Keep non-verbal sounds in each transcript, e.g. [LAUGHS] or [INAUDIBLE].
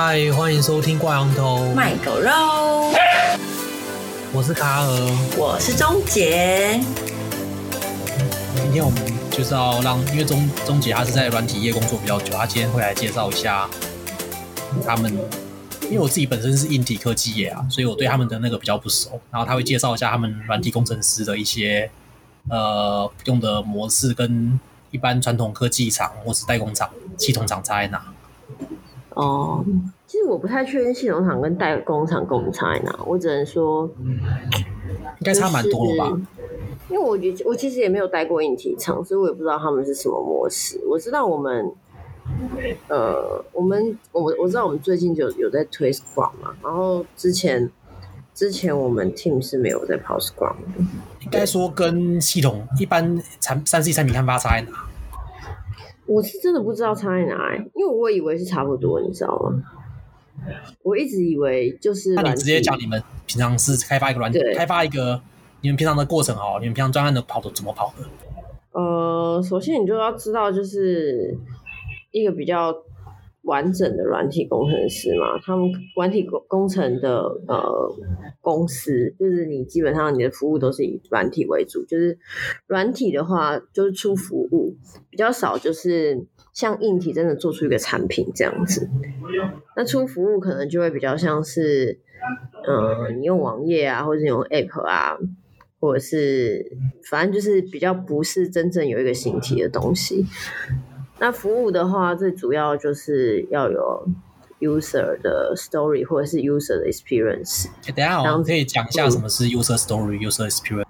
嗨，欢迎收听挂羊头卖狗肉。我是卡尔，我是钟杰。今天我们就是要让，因为钟钟杰他是在软体业工作比较久，他今天会来介绍一下他们。因为我自己本身是硬体科技业啊，所以我对他们的那个比较不熟。然后他会介绍一下他们软体工程师的一些呃用的模式，跟一般传统科技厂或是代工厂、系统厂差在哪。哦，其实我不太确定系统厂跟代工厂跟我们差在哪，我只能说，应该差蛮多了吧？因为我觉我其实也没有待过硬体厂，所以我也不知道他们是什么模式。我知道我们，呃，我们我我知道我们最近就有在推 Scrum 嘛，然后之前之前我们 team 是没有在跑 Scrum 的。应该说跟系统一般产三 C 产品开发差在哪？我是真的不知道差在哪，因为我以为是差不多，你知道吗？我一直以为就是……那你直接讲你们平常是开发一个软件，开发一个你们平常的过程哦，你们平常专案的跑的怎么跑的？呃，首先你就要知道，就是一个比较。完整的软体工程师嘛，他们软体工工程的呃公司，就是你基本上你的服务都是以软体为主，就是软体的话就是出服务比较少，就是像硬体真的做出一个产品这样子。那出服务可能就会比较像是，呃，你用网页啊，或者你用 App 啊，或者是反正就是比较不是真正有一个形体的东西。那服务的话，最主要就是要有 user 的 story 或者是 user 的 experience。欸、等一下，我们可以讲一下什么是 user story、嗯、user experience。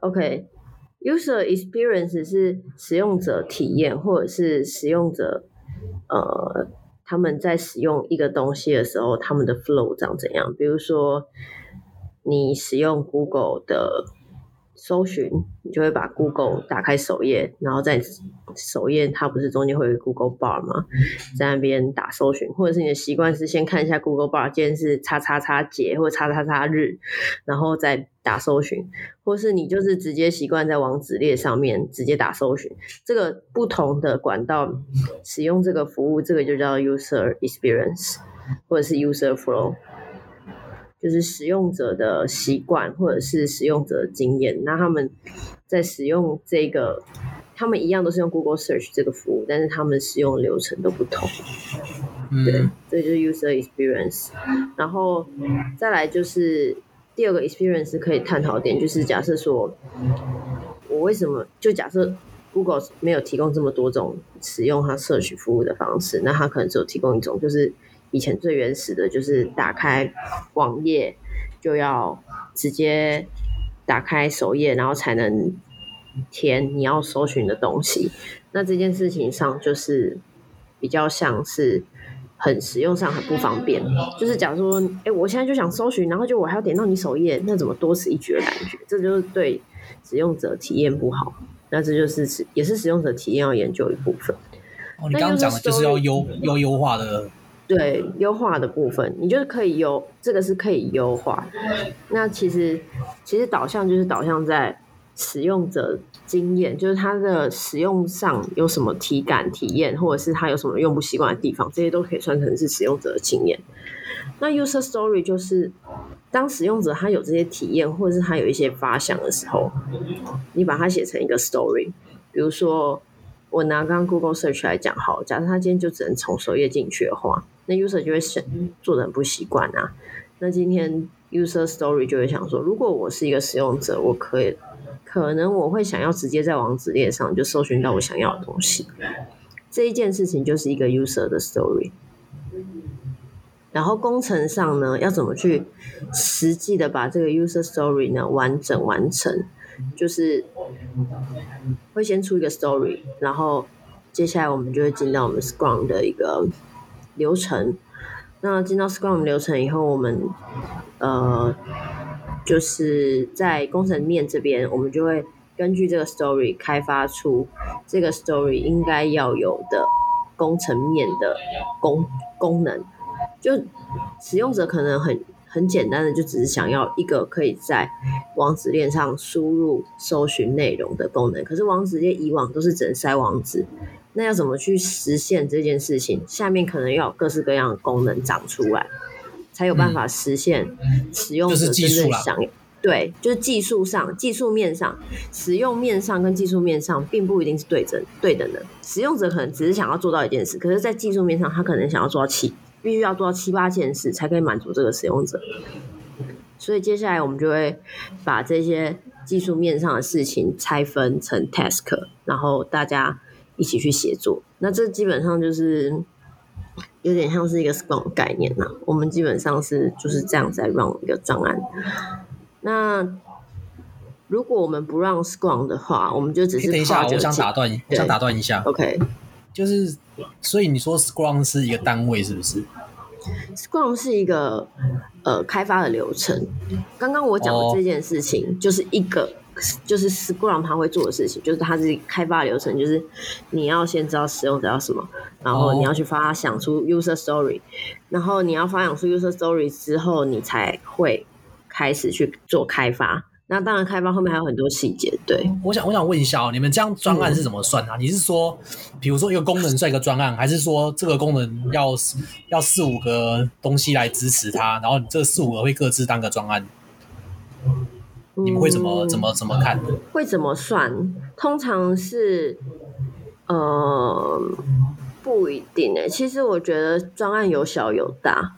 OK，user experience 是使用者体验，或者是使用者呃他们在使用一个东西的时候，他们的 flow 长怎样？比如说，你使用 Google 的。搜寻，你就会把 Google 打开首页，然后在首页它不是中间会有 Google Bar 吗？在那边打搜寻，或者是你的习惯是先看一下 Google Bar，今天是叉叉叉节或者叉叉叉日，然后再打搜寻，或是你就是直接习惯在网址列上面直接打搜寻。这个不同的管道使用这个服务，这个就叫 User Experience 或者是 User Flow。就是使用者的习惯，或者是使用者的经验。那他们在使用这个，他们一样都是用 Google Search 这个服务，但是他们使用流程都不同。嗯，对，这就是 User Experience。然后再来就是第二个 Experience 可以探讨点，就是假设说，我为什么就假设 Google 没有提供这么多种使用它 Search 服务的方式，那它可能只有提供一种，就是。以前最原始的就是打开网页就要直接打开首页，然后才能填你要搜寻的东西。那这件事情上就是比较像是很使用上很不方便。就是假如说，哎、欸，我现在就想搜寻，然后就我还要点到你首页，那怎么多此一举的感觉？这就是对使用者体验不好。那这就是也是使用者体验要研究一部分。哦，你刚刚讲的就是要优要优化的。对，优化的部分，你就是可以优，这个是可以优化。那其实其实导向就是导向在使用者经验，就是它的使用上有什么体感体验，或者是它有什么用不习惯的地方，这些都可以算成是使用者的经验。那 user story 就是当使用者他有这些体验，或者是他有一些发想的时候，你把它写成一个 story，比如说。我拿刚刚 Google Search 来讲，好，假设他今天就只能从首页进去的话，那 user 就会想做的很不习惯啊。那今天 user story 就会想说，如果我是一个使用者，我可以可能我会想要直接在网址列上就搜寻到我想要的东西。这一件事情就是一个 user 的 story。然后工程上呢，要怎么去实际的把这个 user story 呢完整完成？就是会先出一个 story，然后接下来我们就会进到我们 Scrum 的一个流程。那进到 Scrum 流程以后，我们呃就是在工程面这边，我们就会根据这个 story 开发出这个 story 应该要有的工程面的功功能。就使用者可能很。很简单的，就只是想要一个可以在网址链上输入搜寻内容的功能。可是网址链以往都是只能塞网址，那要怎么去实现这件事情？下面可能要有各式各样的功能长出来，才有办法实现使用者真正想要。对，就是技术上、技术面上、使用面上跟技术面上，并不一定是对等对等的。使用者可能只是想要做到一件事，可是，在技术面上，他可能想要做到七，必须要做到七八件事，才可以满足这个使用者。所以，接下来我们就会把这些技术面上的事情拆分成 task，然后大家一起去协作。那这基本上就是有点像是一个 Scrum 概念呐。我们基本上是就是这样在 run 一个专案。那如果我们不让 Scrum 的话，我们就只是等一下，我想打断，我想打断一下。OK，就是所以你说 Scrum 是一个单位是不是？Scrum 是一个呃开发的流程。刚刚我讲的这件事情就是一个，哦、就是 Scrum 他会做的事情，就是它是开发流程，就是你要先知道使用者要什么，然后你要去发想出 User Story，然后你要发想出 User Story 之后，你才会。开始去做开发，那当然开发后面还有很多细节。对，我想我想问一下哦，你们这样专案是怎么算啊？嗯、你是说，比如说一个功能算一个专案，还是说这个功能要要四五个东西来支持它，然后你这四五个会各自当个专案？你们会怎么、嗯、怎么怎么看？会怎么算？通常是呃不一定诶。其实我觉得专案有小有大。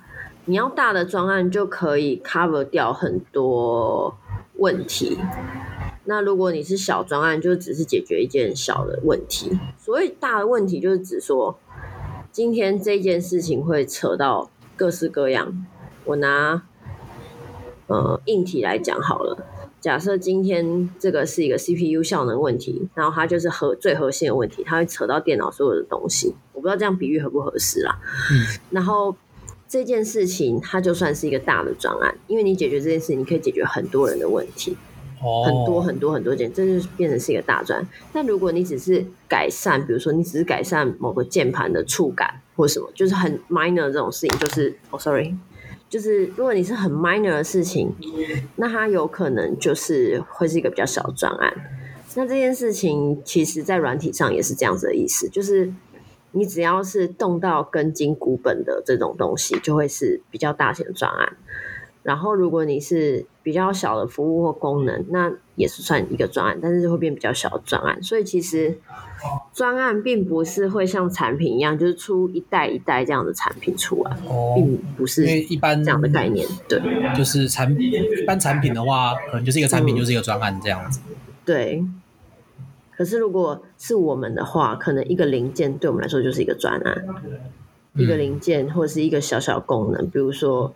你要大的专案就可以 cover 掉很多问题，那如果你是小专案，就只是解决一件小的问题。所谓大的问题，就是指说今天这件事情会扯到各式各样。我拿呃硬体来讲好了，假设今天这个是一个 CPU 效能问题，然后它就是核最核心的问题，它会扯到电脑所有的东西。我不知道这样比喻合不合适啦。嗯，然后。这件事情，它就算是一个大的专案，因为你解决这件事，你可以解决很多人的问题，哦、很多很多很多件，这就变成是一个大专。但如果你只是改善，比如说你只是改善某个键盘的触感或什么，就是很 minor 的这种事情，就是哦，sorry，就是如果你是很 minor 的事情，那它有可能就是会是一个比较小的专案。那这件事情，其实在软体上也是这样子的意思，就是。你只要是动到根筋骨本的这种东西，就会是比较大型的专案。然后，如果你是比较小的服务或功能，那也是算一个专案，但是就会变比较小的专案。所以，其实专案并不是会像产品一样，就是出一代一代这样的产品出来，哦、并不是因为一般这样的概念。对，就是产品一般产品的话，可能就是一个产品就是一个专案这样子。嗯、对。可是，如果是我们的话，可能一个零件对我们来说就是一个专案，嗯、一个零件或者是一个小小功能，比如说，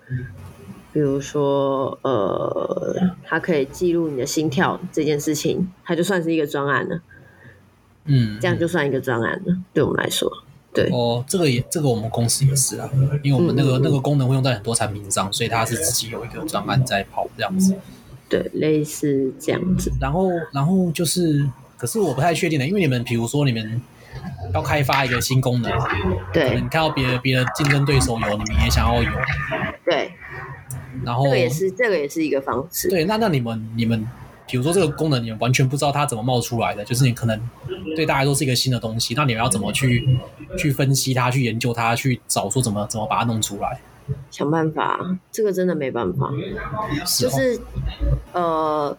比如说，呃，它可以记录你的心跳这件事情，它就算是一个专案了。嗯，这样就算一个专案了，对我们来说，对。哦，这个也，这个我们公司也是啊，因为我们那个、嗯、那个功能会用在很多产品上，所以它是自己有一个专案在跑这样子。对，类似这样子。然后，然后就是。可是我不太确定的，因为你们比如说你们要开发一个新功能，对，你看到别的别的竞争对手有，你们也想要有，对。然后这个也是这个也是一个方式。对，那那你们你们比如说这个功能，你们完全不知道它怎么冒出来的，就是你可能对大家都是一个新的东西，那你们要怎么去去分析它，去研究它，去找说怎么怎么把它弄出来？想办法，这个真的没办法，是哦、就是呃。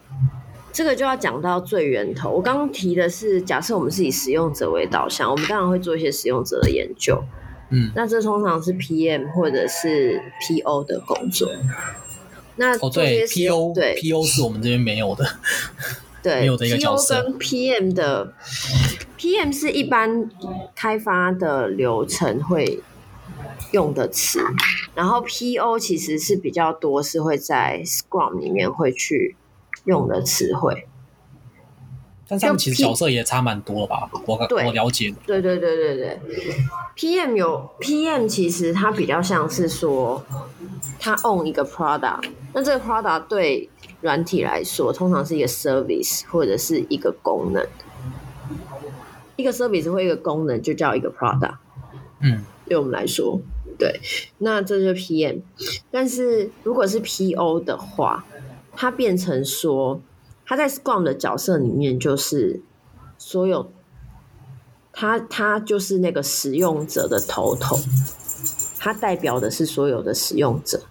这个就要讲到最源头。我刚刚提的是，假设我们是以使用者为导向，我们当然会做一些使用者的研究。嗯，那这通常是 PM 或者是 PO 的工作。那哦，对，PO 对 PO 是我们这边没有的，[LAUGHS] 对，没有的一个角色。PO 跟 PM 的 PM 是一般开发的流程会用的词，然后 PO 其实是比较多，是会在 Scrum 里面会去。用的词汇，但他们其实角色也差蛮多吧？我我了解。对对对对对，PM 有 PM，其实它比较像是说，它 own 一个 product，那这个 product 对软体来说，通常是一个 service 或者是一个功能。一个 service 或一个功能就叫一个 product。嗯，对我们来说，对，那这就是 PM。但是如果是 PO 的话，它变成说，他在 Scrum 的角色里面，就是所有他他就是那个使用者的头头，他代表的是所有的使用者。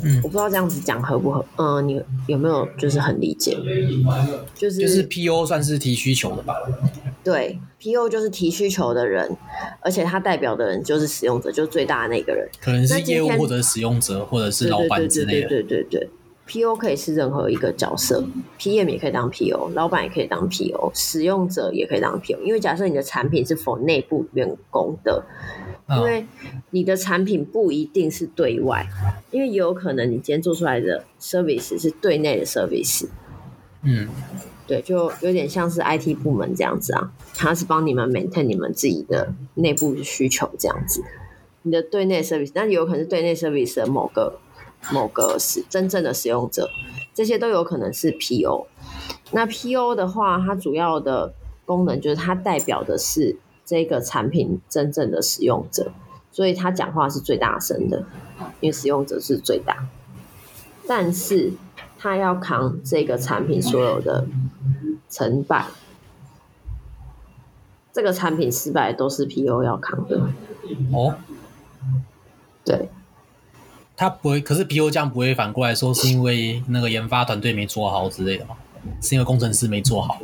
嗯，我不知道这样子讲合不合，嗯、呃，你有没有就是很理解？就是就是 PO 算是提需求的吧？对，PO 就是提需求的人，而且他代表的人就是使用者，就是最大的那个人，可能是业务或者使用者或者是老板之类的。对对对对对对对，PO 可以是任何一个角色，PM 也可以当 PO，老板也可以当 PO，使用者也可以当 PO。因为假设你的产品是 for 内部员工的。因为你的产品不一定是对外，因为也有可能你今天做出来的 service 是对内的 service。嗯，对，就有点像是 IT 部门这样子啊，他是帮你们 maintain 你们自己的内部需求这样子。你的对内 service，那有可能是对内 service 的某个某个是真正的使用者，这些都有可能是 PO。那 PO 的话，它主要的功能就是它代表的是。这个产品真正的使用者，所以他讲话是最大声的，因为使用者是最大。但是他要扛这个产品所有的成败，这个产品失败都是 PO 要扛的。哦，对，他不会，可是 PO 这样不会反过来说是因为那个研发团队没做好之类的吗？是因为工程师没做好？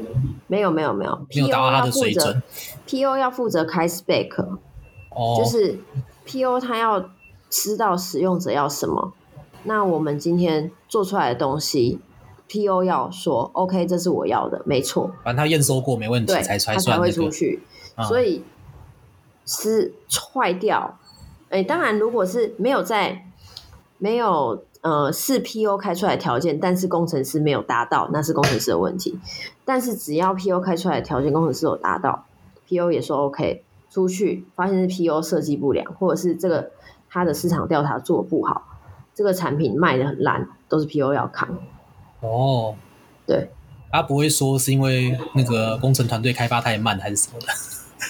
没有没有没有，没有达到他的水准。PO 要负责开 spec，哦，就是 PO 他要知道使用者要什么。那我们今天做出来的东西，PO 要说 OK，这是我要的，没错。反正他验收过没问题，才才算、那个、才会出去。嗯、所以是坏掉。哎，当然，如果是没有在没有。呃，是 PO 开出来的条件，但是工程师没有达到，那是工程师的问题。但是只要 PO 开出来的条件，工程师有达到，PO 也说 OK，出去发现是 PO 设计不良，或者是这个他的市场调查做不好，这个产品卖的很烂，都是 PO 要扛。哦，对，他不会说是因为那个工程团队开发太慢还是什么的。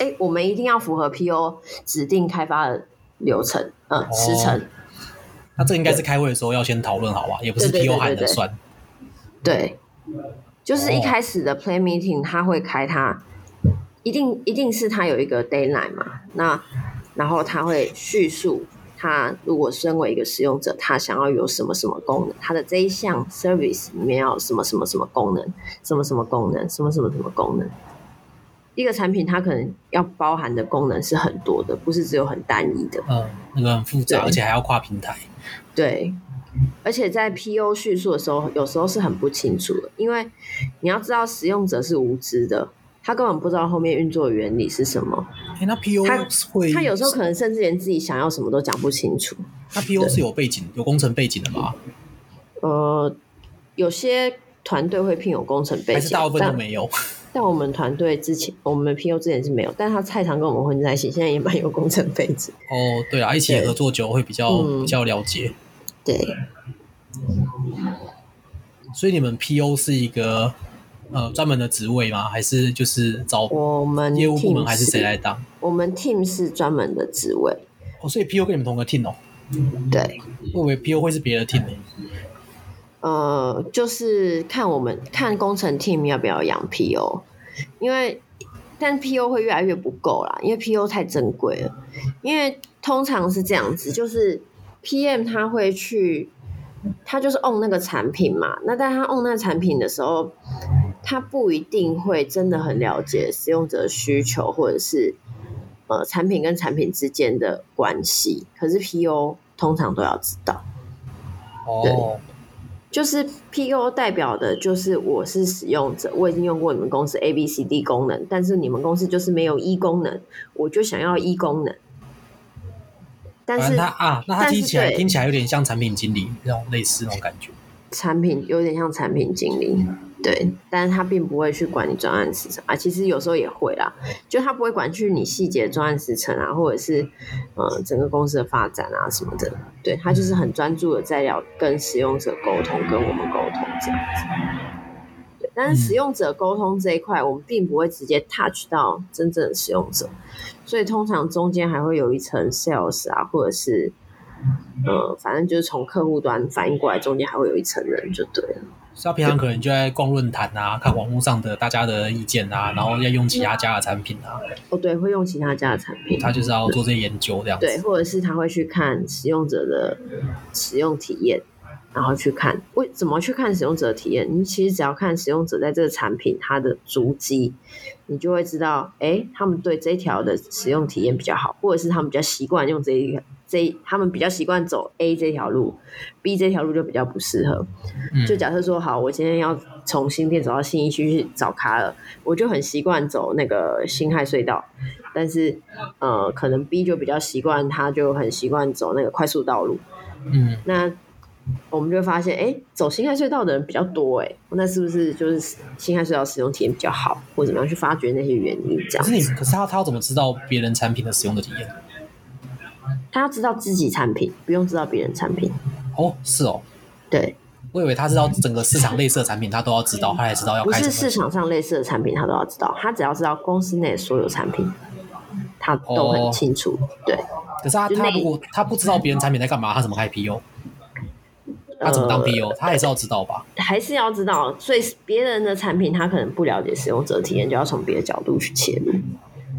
哎、欸，我们一定要符合 PO 指定开发的流程，呃，哦、时程。那这应该是开会的时候要先讨论好吧，也不是 PO 喊的算。对，就是一开始的 Plan Meeting 他会开他，他一定一定是他有一个 Deadline 嘛，那然后他会叙述他如果身为一个使用者，他想要有什么什么功能，他的这一项 Service 里面要有什么什么什么功能，什么什么功能，什么什么什么功能。一个产品它可能要包含的功能是很多的，不是只有很单一的。嗯，那个很复杂，而且还要跨平台。对，而且在 PO 叙述的时候，有时候是很不清楚的，因为你要知道使用者是无知的，他根本不知道后面运作原理是什么。欸、那 PO 他会，他有时候可能甚至连自己想要什么都讲不清楚。那 PO 是有背景、有工程背景的吗？呃，有些团队会聘有工程背景，还是大部分都没有。但我们团队之前，我们 PO 之前是没有，但他菜场跟我们混在一起，现在也蛮有工程背景。哦，对啊，一起合作久会比较、嗯、比较了解。对。所以你们 PO 是一个呃专门的职位吗？还是就是找我们业务部门还是谁来当？我们 team 是专门的职位。哦，所以 PO 跟你们同个 team 哦。对。我以为 PO 会是别的 team 呢。呃，就是看我们看工程 team 要不要养 PO，因为但 PO 会越来越不够啦，因为 PO 太珍贵了。因为通常是这样子，就是 PM 他会去，他就是 own 那个产品嘛。那但他 own 那个产品的时候，他不一定会真的很了解使用者需求，或者是呃产品跟产品之间的关系。可是 PO 通常都要知道。哦。对就是 PO 代表的，就是我是使用者，我已经用过你们公司 A B C D 功能，但是你们公司就是没有 E 功能，我就想要 E 功能。但是他啊，那他听起来听起来有点像产品经理那种类似那种感觉。产品有点像产品经理。对，但是他并不会去管你专案时程啊，其实有时候也会啦，就他不会管去你细节专案时程啊，或者是呃整个公司的发展啊什么的，对，他就是很专注的在聊跟使用者沟通，跟我们沟通这样子。对，但是使用者沟通这一块，我们并不会直接 touch 到真正的使用者，所以通常中间还会有一层 sales 啊，或者是呃，反正就是从客户端反应过来，中间还会有一层人就对了。所以他平常可能就在逛论坛啊，看网络上的大家的意见啊，然后要用其他家的产品啊。哦，对，会用其他家的产品。他就是要做这些研究这样子。对，或者是他会去看使用者的使用体验，然后去看为怎么去看使用者体验。你其实只要看使用者在这个产品它的足迹，你就会知道，哎，他们对这一条的使用体验比较好，或者是他们比较习惯用这一个。这他们比较习惯走 A 这条路，B 这条路就比较不适合。嗯、就假设说，好，我今天要从新店走到信义区去找卡尔，我就很习惯走那个辛亥隧道。但是，呃，可能 B 就比较习惯，他就很习惯走那个快速道路。嗯，那我们就会发现，哎，走辛亥隧道的人比较多，哎，那是不是就是辛亥隧道使用体验比较好，或者怎么样去发掘那些原因？这样。可是你，可是他他要怎么知道别人产品的使用的体验？他要知道自己产品，不用知道别人产品。哦，是哦，对，我以为他知道整个市场类似的产品，他都要知道，他也知道要开。不是市场上类似的产品，他都要知道。他只要知道公司内所有产品，他都很清楚。哦、对，可是他他如果他不知道别人产品在干嘛，他怎么开 PO？他怎么当 PO？、呃、他还是要知道吧？还是要知道。所以别人的产品，他可能不了解使用者体验，就要从别的角度去切入。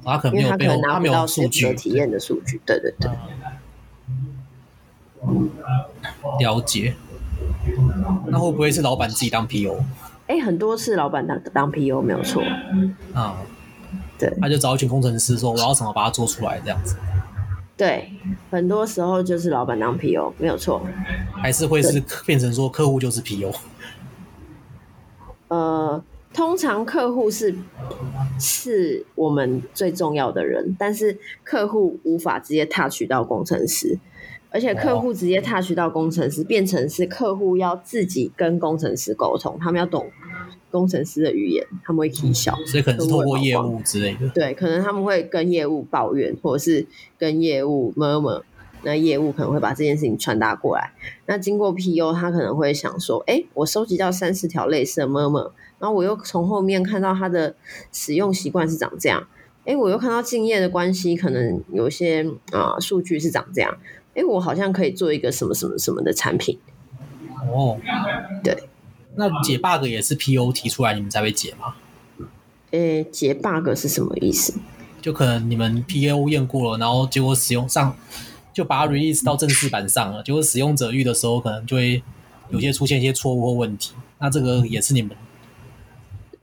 他可能没有，可能拿不到数据体验的数据。对对对。了解，那会不会是老板自己当 PO？哎、欸，很多次老板当当 PO 没有错。啊、嗯，对，他就找一群工程师说：“我要怎么把它做出来？”这样子。对，很多时候就是老板当 PO 没有错。还是会是变成说客户就是 PO？呃，通常客户是是我们最重要的人，但是客户无法直接 touch 到工程师。而且客户直接 touch 到工程师，哦、变成是客户要自己跟工程师沟通，他们要懂工程师的语言，他们会起笑，所以可能是透过业务之类的。对，可能他们会跟业务抱怨，或者是跟业务 murmur，那业务可能会把这件事情传达过来。那经过 PU，他可能会想说：“哎，我收集到三四条类似的 murmur，然后我又从后面看到他的使用习惯是长这样，哎，我又看到敬业的关系，可能有些啊、呃、数据是长这样。”哎，我好像可以做一个什么什么什么的产品。哦，对，那解 bug 也是 PO 提出来，你们才会解吗？诶，解 bug 是什么意思？就可能你们 PO 验过了，然后结果使用上就把它 release 到正式版上了，结果使用者遇的时候，可能就会有些出现一些错误或问题。那这个也是你们。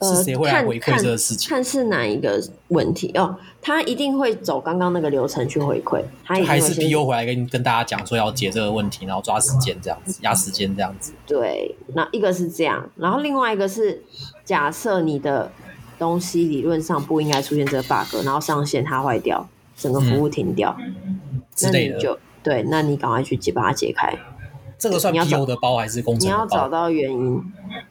是谁会来回馈这个事情？看，看是哪一个问题哦，他一定会走刚刚那个流程去回馈。他还是 PU 回来跟跟大家讲说要解这个问题，然后抓时间这样子，压时间这样子。对，那一个是这样，然后另外一个是假设你的东西理论上不应该出现这个 bug，然后上线它坏掉，整个服务停掉，嗯、那你就对，那你赶快去解把它解开。这个算 PO 的包还是工程？你要找到原因。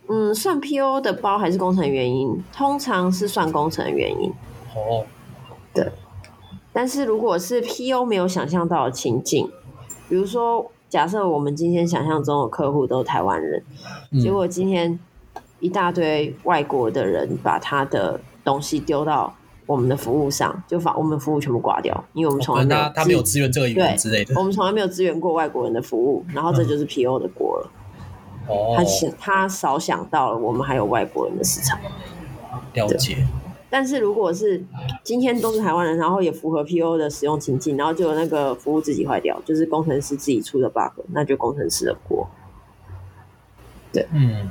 嗯，算 PO 的包还是工程原因？通常是算工程原因。哦，对。但是如果是 PO 没有想象到的情境，比如说，假设我们今天想象中的客户都是台湾人，嗯，结果今天一大堆外国的人把他的东西丢到。我们的服务上就把我们服务全部挂掉，因为我们从来没有、哦、他，没有支援这个语言之类的。我们从来没有支援过外国人的服务，然后这就是 PO 的锅了。哦、嗯，他想他少想到了我们还有外国人的市场。了解。但是如果是今天都是台湾人，然后也符合 PO 的使用情境，然后就有那个服务自己坏掉，就是工程师自己出的 bug，那就工程师的锅。对，嗯。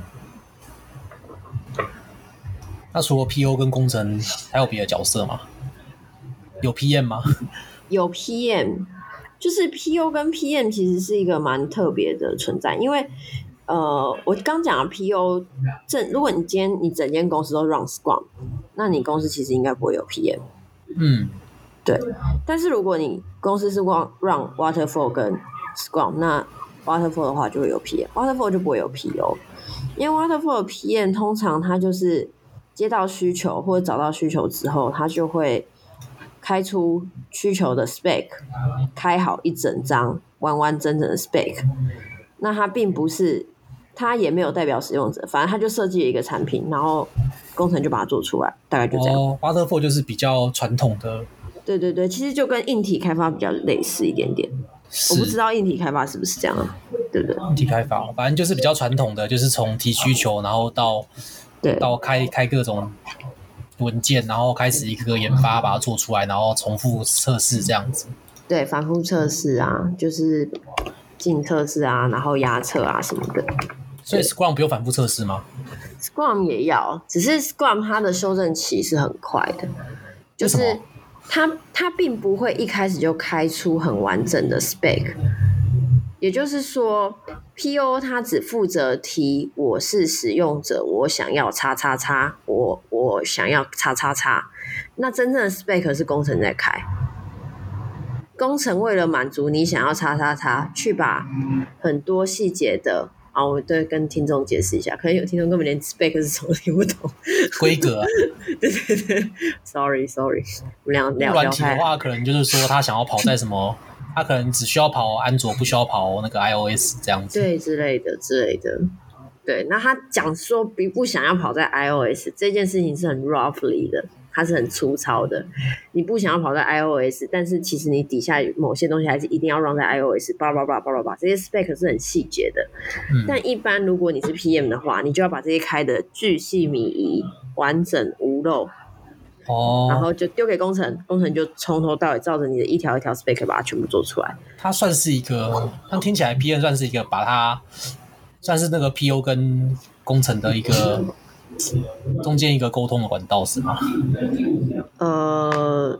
那除了 PO 跟工程，还有别的角色吗？有 PM 吗？有 PM，就是 PO 跟 PM 其实是一个蛮特别的存在，因为呃，我刚讲了 PO 正，如果你今天你整间公司都 run Scrum，那你公司其实应该不会有 PM。嗯，对。但是如果你公司是 run run Waterfall 跟 Scrum，那 Waterfall 的话就会有 PM，Waterfall 就不会有 PO，因为 Waterfall 的 PM 通常它就是。接到需求或者找到需求之后，他就会开出需求的 spec，开好一整张完完整整的 spec。那他并不是，他也没有代表使用者，反正他就设计了一个产品，然后工程就把它做出来，大概就这样。哦，Waterfall 就是比较传统的。对对对，其实就跟硬体开发比较类似一点点。我不知道硬体开发是不是这样，对不对？硬体开发，反正就是比较传统的，就是从提需求，然后到对到开开各种文件，然后开始一个个研发，把它做出来，然后重复测试这样子。对，反复测试啊，就是进测试啊，然后压测啊什么的。所以 Scrum 不用反复测试吗？Scrum 也要，只是 Scrum 它的修正期是很快的，就是。它它并不会一开始就开出很完整的 spec，也就是说，PO 它只负责提我是使用者，我想要叉叉叉，我我想要叉叉叉，那真正的 spec 是工程在开，工程为了满足你想要叉叉叉，去把很多细节的。啊，我对跟听众解释一下，可能有听众根本连 spec 是什么听不懂。规格、啊，[LAUGHS] 对对对，sorry sorry，我们俩软体的话，可能就是说他想要跑在什么，他可能只需要跑安卓，不需要跑那个 iOS 这样子，对之类的之类的。对，那他讲说不不想要跑在 iOS 这件事情是很 roughly 的。它是很粗糙的，你不想要跑在 iOS，但是其实你底下某些东西还是一定要 run 在 iOS，叭叭叭叭叭叭，这些 spec 是很细节的。嗯。但一般如果你是 PM 的话，你就要把这些开的巨细靡遗、完整无漏。哦。然后就丢给工程，工程就从头到尾照着你的一条一条 spec 把它全部做出来。它算是一个，它听起来 P N 算是一个把它算是那个 PO 跟工程的一个。中间一个沟通的管道是吗？呃，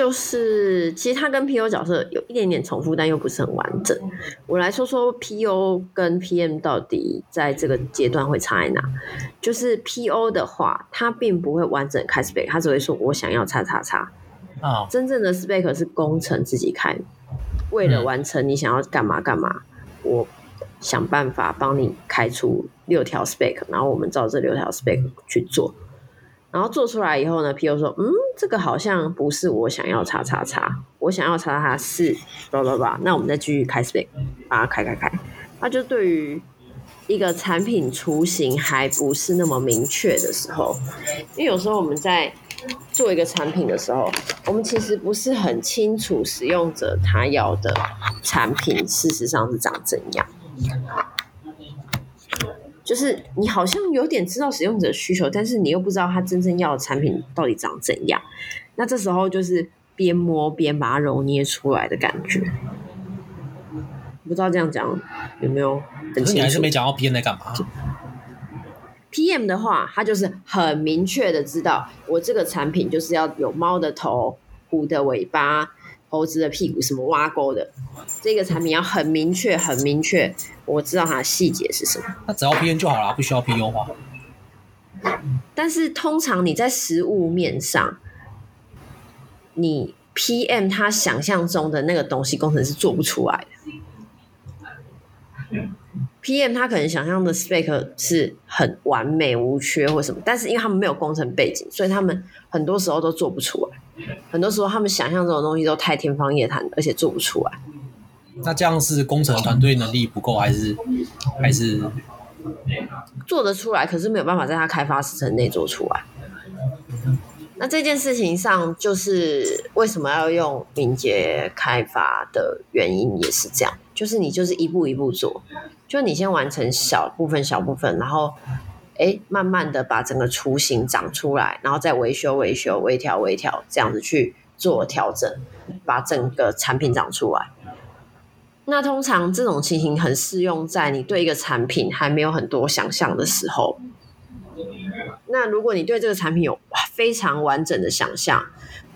就是其实他跟 PO 角色有一点点重复，但又不是很完整。我来说说 PO 跟 PM 到底在这个阶段会差在哪。就是 PO 的话，他并不会完整开 spec，他只会说我想要叉叉叉。啊，真正的 spec 是工程自己开，为了完成你想要干嘛干嘛，我。想办法帮你开出六条 spec，然后我们照这六条 spec 去做，然后做出来以后呢，PO 说，嗯，这个好像不是我想要叉叉叉，我想要叉叉叉是，叭叭叭，那我们再继续开 spec，把它开开开。那就对于一个产品雏形还不是那么明确的时候，因为有时候我们在做一个产品的时候，我们其实不是很清楚使用者他要的产品事实上是长怎样。就是你好像有点知道使用者需求，但是你又不知道他真正要的产品到底长怎样。那这时候就是边摸边把它揉捏出来的感觉。不知道这样讲有没有很清楚？你还是没讲到 PM 在干嘛？PM 的话，他就是很明确的知道，我这个产品就是要有猫的头、虎的尾巴。猴子的屁股什么挖沟的，这个产品要很明确，很明确，我知道它的细节是什么。那只要 PM 就好了，不需要 P U 化？但是通常你在实物面上，你 PM 他想象中的那个东西，工程师做不出来的。PM 他可能想象的 spec 是很完美无缺或什么，但是因为他们没有工程背景，所以他们很多时候都做不出来。很多时候他们想象中的东西都太天方夜谭，而且做不出来。那这样是工程团队能力不够，还是还是做得出来？可是没有办法在他开发时程内做出来。那这件事情上，就是为什么要用敏捷开发的原因也是这样，就是你就是一步一步做，就你先完成小部分小部分，然后。哎，慢慢的把整个雏形长出来，然后再维修、维修、微调、微调，这样子去做调整，把整个产品长出来。那通常这种情形很适用在你对一个产品还没有很多想象的时候。那如果你对这个产品有非常完整的想象，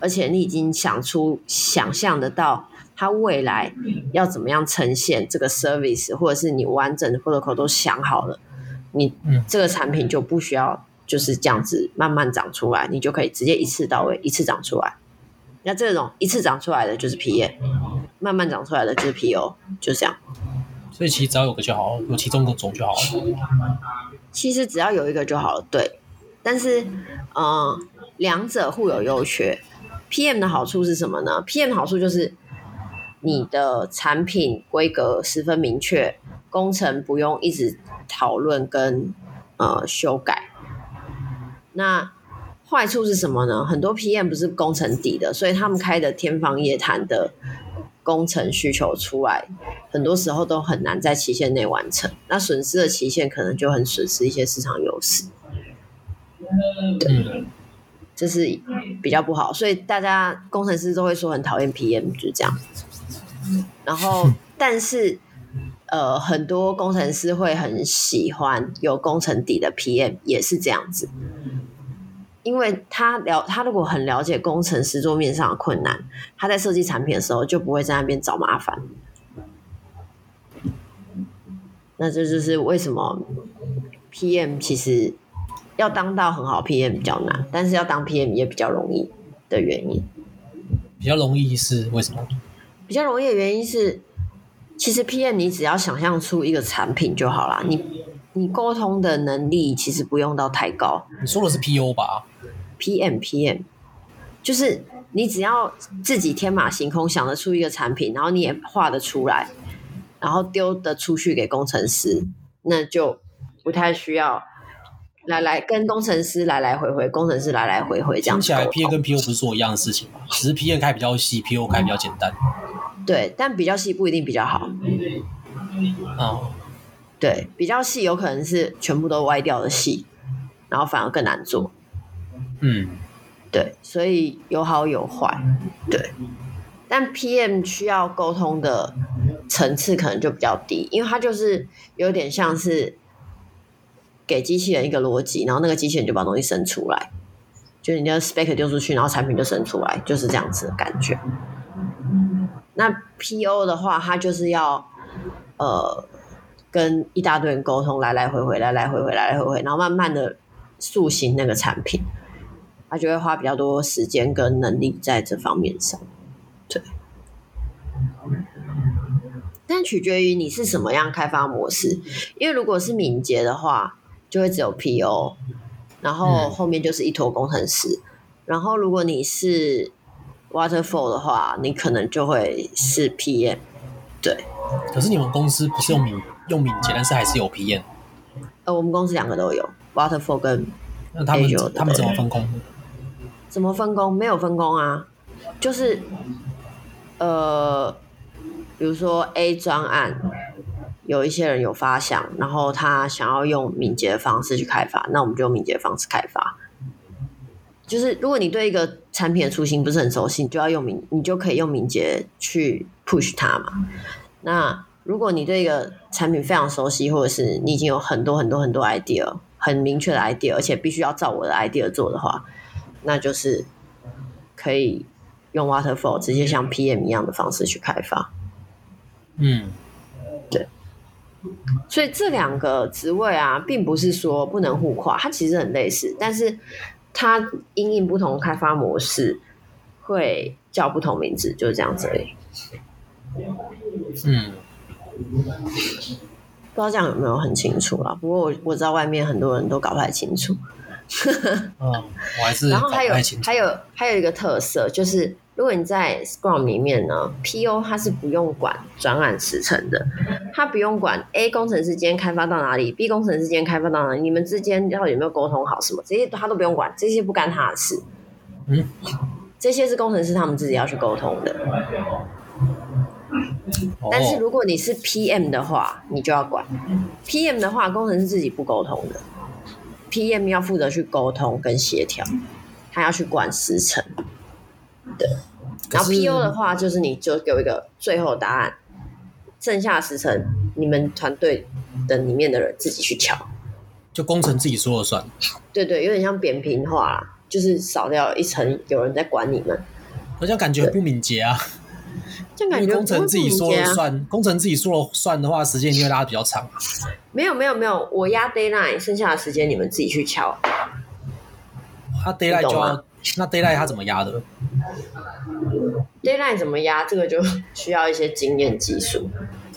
而且你已经想出、想象得到它未来要怎么样呈现这个 service，或者是你完整的 protocol 都想好了。你这个产品就不需要就是这样子慢慢长出来，你就可以直接一次到位，一次长出来。那这种一次长出来的就是 PM，慢慢长出来的就是 PO，就这样。所以其实只要有个就好，有其中一种就好了。其实只要有一个就好了，对。但是，嗯、呃，两者互有优缺。PM 的好处是什么呢？PM 的好处就是你的产品规格十分明确，工程不用一直。讨论跟呃修改，那坏处是什么呢？很多 PM 不是工程底的，所以他们开的天方夜谭的工程需求出来，很多时候都很难在期限内完成，那损失的期限可能就很损失一些市场优势。对，这是比较不好，所以大家工程师都会说很讨厌 PM，就是这样。然后，[LAUGHS] 但是呃，很多工程师会很喜欢有工程底的 PM，也是这样子。因为他了，他如果很了解工程师桌面上的困难，他在设计产品的时候就不会在那边找麻烦。那这就是为什么 PM 其实要当到很好 PM 比较难，但是要当 PM 也比较容易的原因。比较容易是为什么？比较容易的原因是，其实 PM 你只要想象出一个产品就好啦，你你沟通的能力其实不用到太高。你说的是 PO 吧？PM PM，就是你只要自己天马行空想得出一个产品，然后你也画得出来，然后丢得出去给工程师，那就不太需要来来跟工程师来来回回，工程师来来回回这样。听起来 PM 跟 PO 不是做一样的事情吗？只是 PM 开比较细，PO 开比较简单。对，但比较细不一定比较好。哦，对，比较细有可能是全部都歪掉的细，然后反而更难做。嗯，对，所以有好有坏，对。但 PM 需要沟通的层次可能就比较低，因为它就是有点像是给机器人一个逻辑，然后那个机器人就把东西生出来，就你的 spec 丢出去，然后产品就生出来，就是这样子的感觉。那 PO 的话，它就是要呃跟一大堆人沟通，来来回回，来来回回，来来回回，然后慢慢的塑形那个产品。他就会花比较多时间跟能力在这方面上，对。但取决于你是什么样开发模式，因为如果是敏捷的话，就会只有 PO，然后后面就是一坨工程师。然后如果你是 Waterfall 的话，你可能就会是 PM，对。可是你们公司不是用敏用敏捷，但是还是有 PM。呃，我们公司两个都有 Waterfall 跟那他们他们怎么分工？怎么分工？没有分工啊，就是，呃，比如说 A 专案，有一些人有发想，然后他想要用敏捷的方式去开发，那我们就用敏捷的方式开发。就是如果你对一个产品的雏形不是很熟悉，你就要用敏，你就可以用敏捷去 push 它嘛。那如果你对一个产品非常熟悉，或者是你已经有很多很多很多 idea，很明确的 idea，而且必须要照我的 idea 做的话。那就是可以用 Waterfall 直接像 PM 一样的方式去开发。嗯，对。所以这两个职位啊，并不是说不能互跨，它其实很类似，但是它因应不同开发模式，会叫不同名字，就是这样子而已。嗯，不知道这样有没有很清楚啦？不过我我知道外面很多人都搞不太清楚。[LAUGHS] 嗯，我还是。然后还有还有还有一个特色，就是如果你在 Scrum 里面呢，PO 它是不用管转案时程的，它不用管 A 工程师之间开发到哪里，B 工程师之间开发到哪里，你们之间到底有没有沟通好什么，这些他都不用管，这些不干他的事。嗯，这些是工程师他们自己要去沟通的。但是如果你是 PM 的话，你就要管。PM 的话，工程师自己不沟通的。PM 要负责去沟通跟协调，他要去管时程，对。然后 PO 的话，就是你就给我一个最后答案，剩下的时程你们团队的里面的人自己去乔，就工程自己说了算。对对，有点像扁平化啦，就是少掉一层，有人在管你们。好像感觉不敏捷啊。就感觉工程自己说了算，工程自己说了算的话，时间就会拉的比较长。没有没有没有，我压 deadline，剩下的时间你们自己去敲。他 deadline 就要，那 deadline 他怎么压的？deadline 怎么压？这个就需要一些经验技术。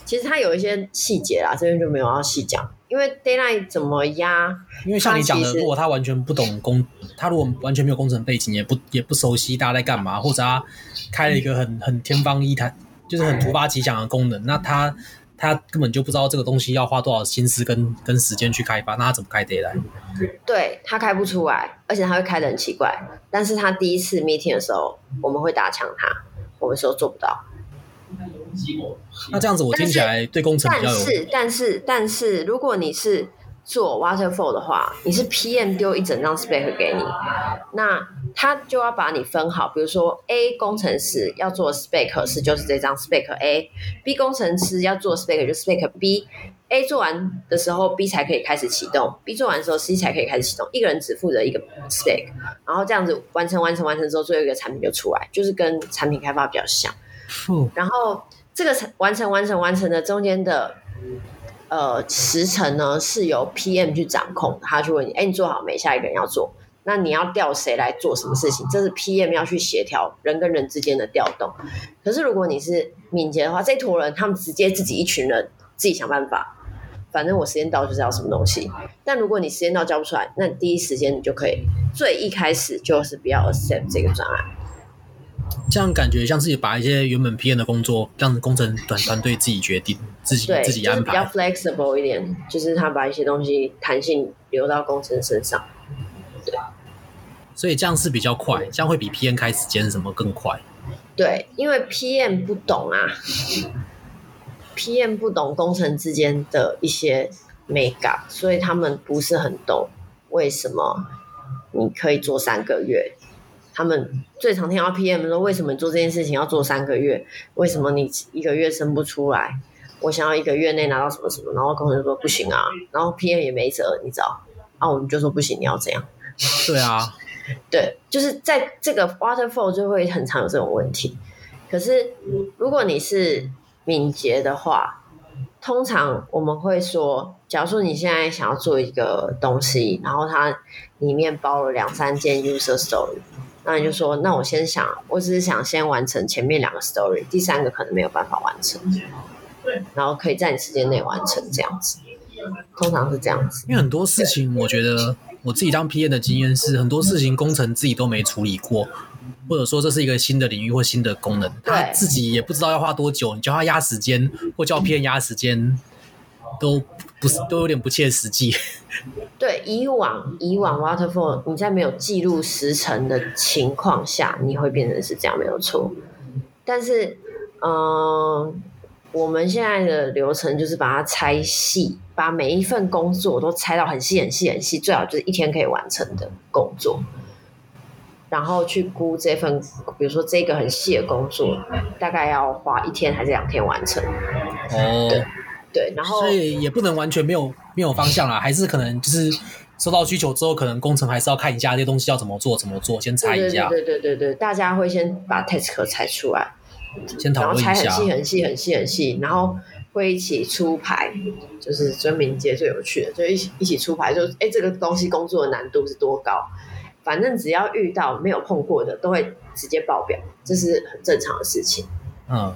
其实它有一些细节啦，这边就没有要细讲。因为 d a y l i g h t 怎么压？因为像你讲的，如果他完全不懂工，他如果完全没有工程背景，也不也不熟悉大家在干嘛，或者他开了一个很很天方夜谭，就是很突发奇想的功能，那他他根本就不知道这个东西要花多少心思跟跟时间去开发，那他怎么开 d a y l i g h t 对，他开不出来，而且他会开的很奇怪。但是他第一次 meeting 的时候，我们会打枪他，我们说做不到。那这样子我听起来对工程比较有。但是但是但是，如果你是做 waterfall 的话，你是 PM 丢一整张 spec 给你，那他就要把你分好。比如说 A 工程师要做 spec 是就是这张 spec A，B 工程师要做 spec 就 spec B。A 做完的时候，B 才可以开始启动；B 做完的时候，C 才可以开始启动。一个人只负责一个 spec，然后这样子完成、完成、完成之后，最后一个产品就出来，就是跟产品开发比较像。哦、然后这个完成、完成、完成的中间的。呃，时程呢是由 PM 去掌控，他去问你，哎，你做好没？下一个人要做，那你要调谁来做什么事情？这是 PM 要去协调人跟人之间的调动。可是如果你是敏捷的话，这坨人他们直接自己一群人自己想办法，反正我时间到就是要什么东西。但如果你时间到交不出来，那你第一时间你就可以最一开始就是不要 accept 这个专案。这样感觉像自己把一些原本 PM 的工作让工程团团队自己决定，自己自己安排，就是、比较 flexible 一点，就是他把一些东西弹性留到工程身上。对，所以这样是比较快，这样会比 PM 开时间什么更快。对，因为 PM 不懂啊，[LAUGHS] PM 不懂工程之间的一些美感，所以他们不是很懂为什么你可以做三个月。他们最常听到 PM 说：“为什么你做这件事情要做三个月？为什么你一个月生不出来？我想要一个月内拿到什么什么。”然后工程师说：“不行啊。”然后 PM 也没辙，你知道？啊，我们就说：“不行，你要这样。”对啊，对，就是在这个 waterfall 就会很常有这种问题。可是如果你是敏捷的话，通常我们会说：假如说你现在想要做一个东西，然后它里面包了两三件 user story。那你就说，那我先想，我只是想先完成前面两个 story，第三个可能没有办法完成，然后可以在你时间内完成这样子，通常是这样子。因为很多事情，我觉得我自己当 PM 的经验是，很多事情工程自己都没处理过，或者说这是一个新的领域或新的功能，他自己也不知道要花多久，你叫他压时间或叫 PM 压时间，都不是都有点不切实际。[LAUGHS] 对，以往以往 waterfall，你在没有记录时程的情况下，你会变成是这样，没有错。但是，嗯、呃，我们现在的流程就是把它拆细，把每一份工作都拆到很细、很细、很细，最好就是一天可以完成的工作，然后去估这份，比如说这个很细的工作，大概要花一天还是两天完成。哦。对对，然后所以也不能完全没有没有方向啦，还是可能就是收到需求之后，可能工程还是要看一下这些东西要怎么做，怎么做，先拆一下。对对对对对，大家会先把 task 拆出来，先讨论一下，然后拆很细很细很细很细，然后会一起出牌，就是专敏捷最有趣的，就一起一起出牌，就哎这个东西工作的难度是多高，反正只要遇到没有碰过的，都会直接爆表，这是很正常的事情。嗯。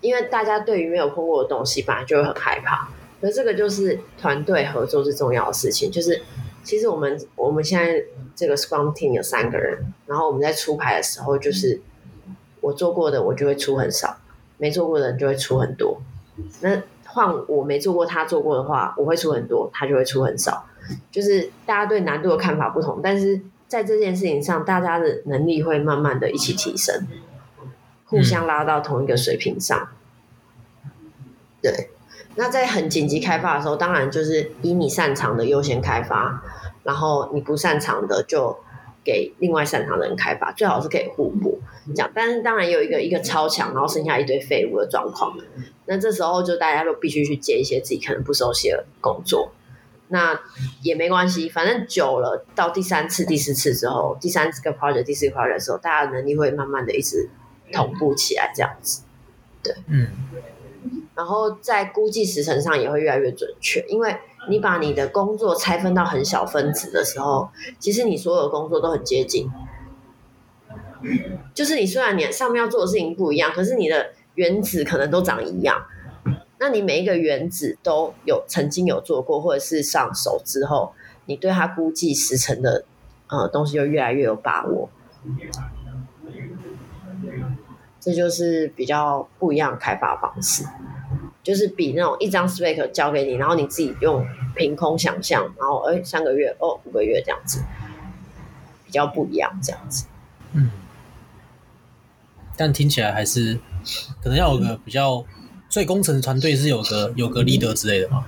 因为大家对于没有碰过的东西，本来就会很害怕。而这个就是团队合作最重要的事情。就是其实我们我们现在这个 Scrum Team 有三个人，然后我们在出牌的时候，就是我做过的我就会出很少，没做过的人就会出很多。那换我没做过他做过的话，我会出很多，他就会出很少。就是大家对难度的看法不同，但是在这件事情上，大家的能力会慢慢的一起提升。互相拉到同一个水平上，嗯，对。那在很紧急开发的时候，当然就是以你擅长的优先开发，然后你不擅长的就给另外擅长的人开发，最好是可以互补这样。但是当然有一个一个超强，然后剩下一堆废物的状况，那这时候就大家都必须去接一些自己可能不熟悉的工作，那也没关系，反正久了到第三次、第四次之后，第三个 project、第四个 project 的时候，大家的能力会慢慢的一直。同步起来这样子，对，嗯，然后在估计时程上也会越来越准确，因为你把你的工作拆分到很小分子的时候，其实你所有的工作都很接近，就是你虽然你上面要做的事情不一样，可是你的原子可能都长一样，那你每一个原子都有曾经有做过或者是上手之后，你对它估计时程的呃东西就越来越有把握。这就是比较不一样的开发方式，就是比那种一张 spec 交给你，然后你自己用凭空想象，然后哎三个月哦五个月这样子，比较不一样这样子。嗯，但听起来还是可能要有个比较，所以工程团队是有个有个 leader 之类的吗？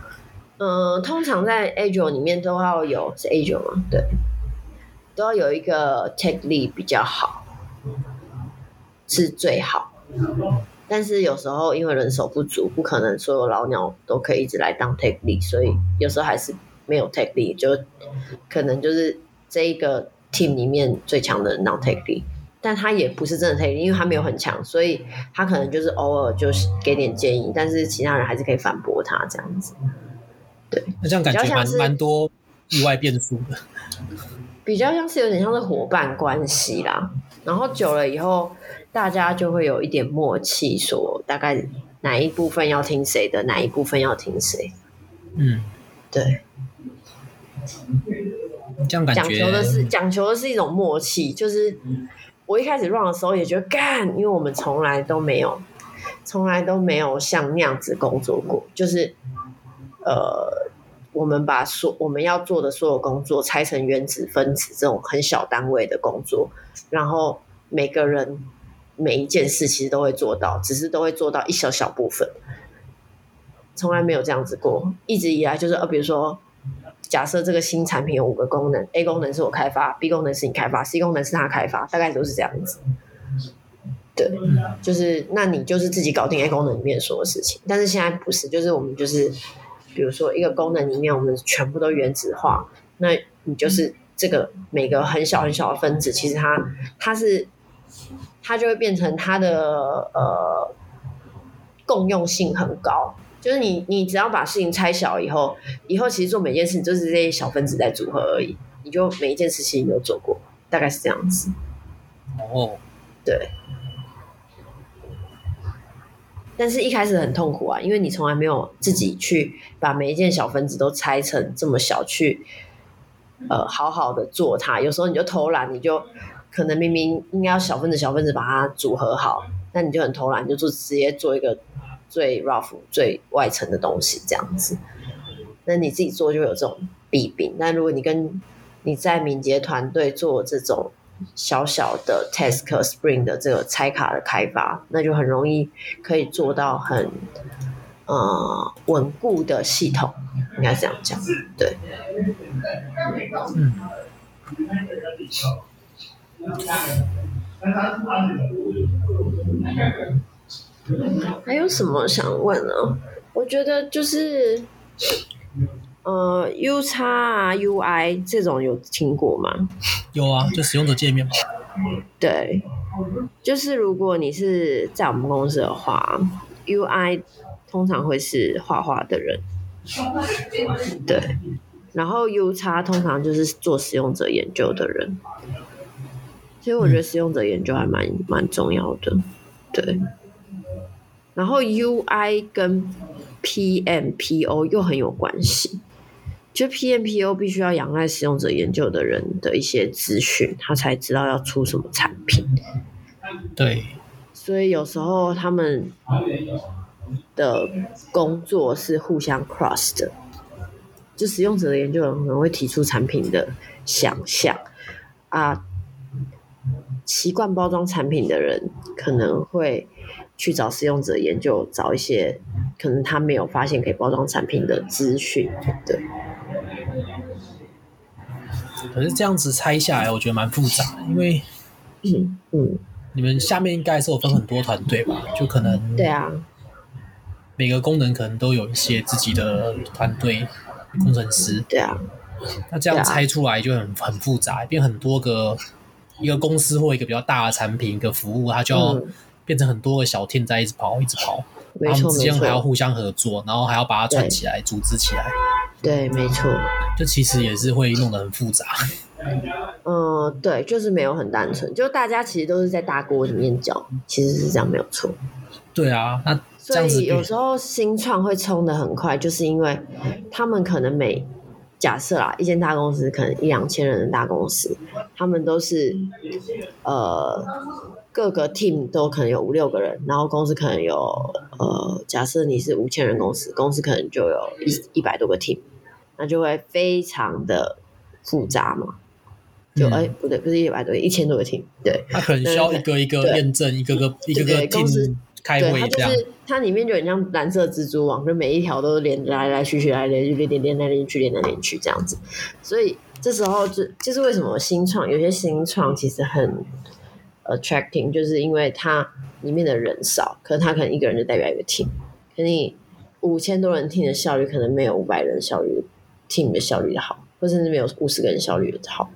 嗯、呃，通常在 Agile 里面都要有是 Agile 吗？对，都要有一个 Tech Lead 比较好，是最好。但是有时候因为人手不足，不可能所有老鸟都可以一直来当 take lead，所以有时候还是没有 take lead，就可能就是这一个 team 里面最强的人当 take lead。但他也不是真的 take，lead, 因为他没有很强，所以他可能就是偶尔就是给点建议，但是其他人还是可以反驳他这样子。对，那这样感觉蛮蛮多意外变数的，比较像是有点像是伙伴关系啦。然后久了以后，大家就会有一点默契，说大概哪一部分要听谁的，哪一部分要听谁。嗯，对。这样感觉讲求的是讲求的是一种默契，就是。我一开始 run 的时候也觉得干，因为我们从来都没有，从来都没有像那样子工作过。就是，呃，我们把所我们要做的所有工作拆成原子分子这种很小单位的工作，然后每个人每一件事其实都会做到，只是都会做到一小小部分，从来没有这样子过。一直以来就是呃，比如说。假设这个新产品有五个功能，A 功能是我开发，B 功能是你开发，C 功能是他开发，大概都是这样子。对，就是那你就是自己搞定 A 功能里面所有事情，但是现在不是，就是我们就是，比如说一个功能里面我们全部都原子化，那你就是这个每个很小很小的分子，其实它它是它就会变成它的呃共用性很高。就是你，你只要把事情拆小以后，以后其实做每件事情就是这些小分子在组合而已，你就每一件事情你都做过，大概是这样子。哦，对。但是一开始很痛苦啊，因为你从来没有自己去把每一件小分子都拆成这么小去，呃，好好的做它。有时候你就偷懒，你就可能明明应该要小分子小分子把它组合好，那你就很偷懒，就做直接做一个。最 rough、最外层的东西这样子，那你自己做就有这种弊病。那如果你跟你在敏捷团队做这种小小的 task Spring 的这个拆卡的开发，那就很容易可以做到很呃稳固的系统，应该这样讲。对，嗯。还有什么想问呢？我觉得就是，呃，U 叉啊，UI 这种有听过吗？有啊，就使用者界面嘛。对，就是如果你是在我们公司的话，UI 通常会是画画的人，对，然后 U 叉通常就是做使用者研究的人。所以我觉得使用者研究还蛮蛮重要的，对。然后 UI 跟 PMPO 又很有关系，就 PMPO 必须要仰赖使用者研究的人的一些资讯，他才知道要出什么产品。对，所以有时候他们的工作是互相 cross 的，就使用者的研究人可能会提出产品的想象啊，习惯包装产品的人可能会。去找使用者研究，找一些可能他没有发现可以包装产品的资讯，对。可是这样子拆下来，我觉得蛮复杂的，因为，嗯嗯，你们下面应该是有分很多团队吧？就可能，对啊，每个功能可能都有一些自己的团队工程师，对啊。那这样拆出来就很很复杂，变很多个一个公司或一个比较大的产品一个服务，它就要。嗯变成很多个小 team 在一直跑，一直跑，然后他们之间还要互相合作，然后还要把它串起来，组织起来。对，没错。就其实也是会弄得很复杂。嗯，对，就是没有很单纯，就大家其实都是在大锅里面搅，其实是这样，没有错。[LAUGHS] 对啊，那所以有时候新创会冲得很快，就是因为他们可能每假设啦，一间大公司可能一两千人的大公司，他们都是呃。各个 team 都可能有五六个人，然后公司可能有呃，假设你是五千人公司，公司可能就有一一百多个 team，那就会非常的复杂嘛。就哎、嗯、不对，不是一百多，一千多个 team，对，它可能需要一个一个验证，一个个一个个 team 开会这样。它就是它里面就很像蓝色蜘蛛网，就每一条都连来来去去，来来去去，连连来连去，连来连去这样子。所以这时候就就是为什么新创有些新创其实很 attracting，就是因为它里面的人少，可是他可能一个人就代表一个 team，可你五千多人听的效率可能没有五百人效率 team 的效率好，或甚至没有五十个人效率好。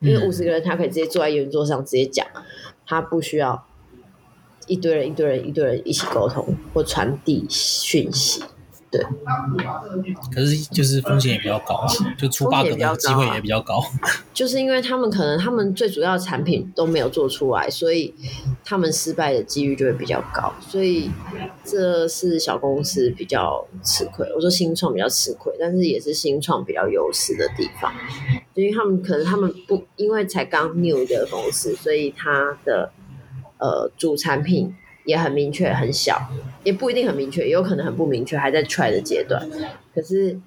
因为五十个人，他可以直接坐在圆桌上直接讲，他不需要一堆人、一堆人、一堆人一起沟通或传递讯息。对，可是就是风险也比较高，就出 bug 的机会也比较高。[LAUGHS] 就是因为他们可能他们最主要的产品都没有做出来，所以他们失败的几率就会比较高。所以这是小公司比较吃亏。我说新创比较吃亏，但是也是新创比较优势的地方，因为他们可能他们不因为才刚 new 的公司，所以他的呃主产品。也很明确，很小，也不一定很明确，也有可能很不明确，还在 try 的阶段。可是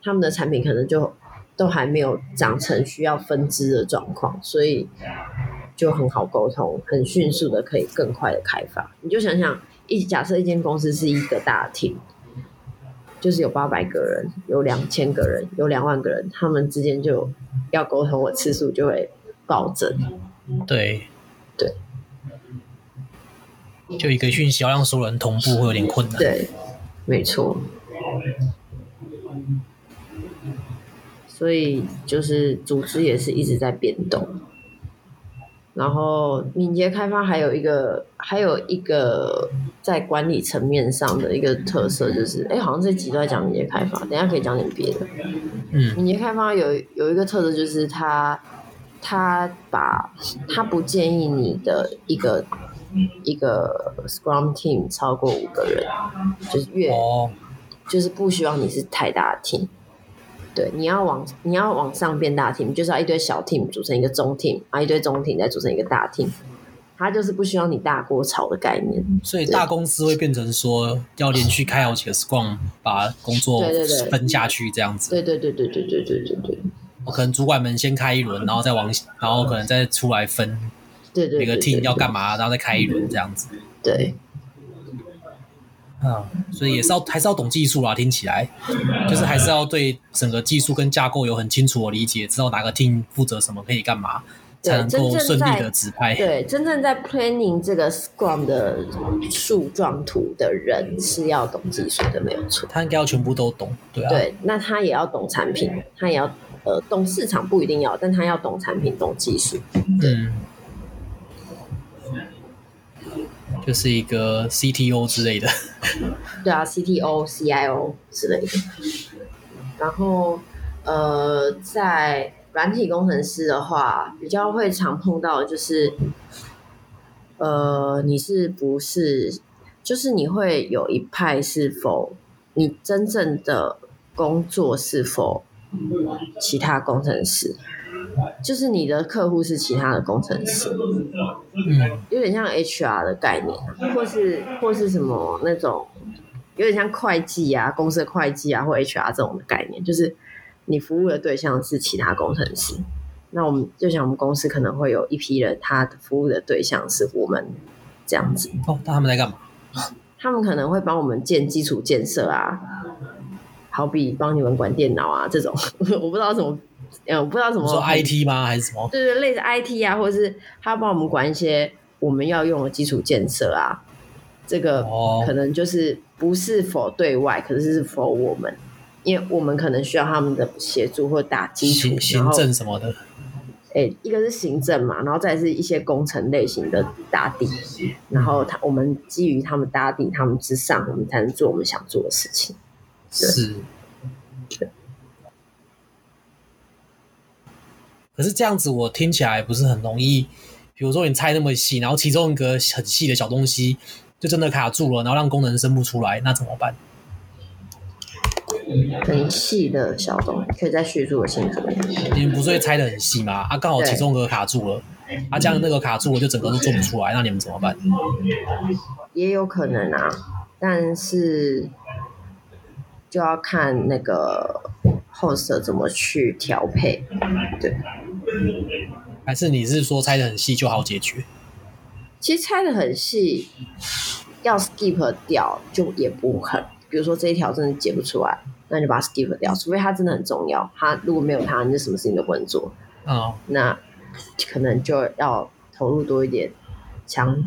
他们的产品可能就都还没有长成需要分支的状况，所以就很好沟通，很迅速的可以更快的开发。你就想想，一假设一间公司是一个大 team，就是有八百个人，有两千个人，有两万个人，他们之间就要沟通的次数就会暴增。对，对。就一个讯息要让所有人同步会有点困难。对，没错。所以就是组织也是一直在变动。然后敏捷开发还有一个还有一个在管理层面上的一个特色，就是哎，好像这集都在讲敏捷开发，等一下可以讲点别的。嗯，敏捷开发有有一个特色，就是他他把他不建议你的一个。一个 Scrum Team 超过五个人，就是越，oh. 就是不希望你是太大的 team。对，你要往你要往上变大 team，就是要一堆小 team 组成一个中 team，啊，一堆中 team 再组成一个大 team。他就是不希望你大锅炒的概念。所以大公司会变成说要连续开好几个 Scrum，把工作分下去这样子。对对对对对对对对对。我可能主管们先开一轮，然后再往，然后可能再出来分。对对，对，对，对，每个 team 要干嘛，然后再开一轮这样子。对，嗯，所以也是要还是要懂技术啊，听起来就是还是要对整个技术跟架构有很清楚的理解，知道哪个 team 负责什么，可以干嘛，才能够顺利的指派。对，真正在 planning 这个 Scrum 的树状图的人是要懂技术的，没有错。他应该要全部都懂，对啊。对，那他也要懂产品，他也要呃懂市场不一定要，但他要懂产品，懂技术。嗯。就是一个 CTO 之类的，对啊，CTO、CIO 之类的。然后，呃，在软体工程师的话，比较会常碰到的就是，呃，你是不是就是你会有一派是否你真正的工作是否其他工程师？就是你的客户是其他的工程师，嗯，有点像 HR 的概念，或是或是什么那种，有点像会计啊，公司的会计啊，或 HR 这种的概念，就是你服务的对象是其他工程师。那我们就想，我们公司可能会有一批人，他服务的对象是我们这样子。哦，那他们在干嘛？他们可能会帮我们建基础建设啊，好比帮你们管电脑啊这种，我不知道怎么。嗯，我不知道怎么说 IT 吗？还是什么？对对，类似 IT 啊，或者是他帮我们管一些我们要用的基础建设啊。这个可能就是不是 for 对外，可是是 for 我们，因为我们可能需要他们的协助或打基础、行政什么的。哎，一个是行政嘛，然后再是一些工程类型的打底，然后他我们基于他们打底，他们之上，我们才能做我们想做的事情。是。可是这样子，我听起来不是很容易。比如说你拆那么细，然后其中一个很细的小东西就真的卡住了，然后让功能生不出来，那怎么办？很细的小东西，可以再叙述清楚。你们不是会拆的很细吗？啊，刚好其中一个卡住了，啊，这样那个卡住了，就整个都做不出来，那你们怎么办？也有可能啊，但是就要看那个 host 怎么去调配，对。还是你是说拆的很细就好解决？其实拆的很细，要 skip 掉就也不很。比如说这一条真的解不出来，那就把它 skip 掉。除非它真的很重要，它如果没有它，你就什么事情都不能做。哦，那可能就要投入多一点强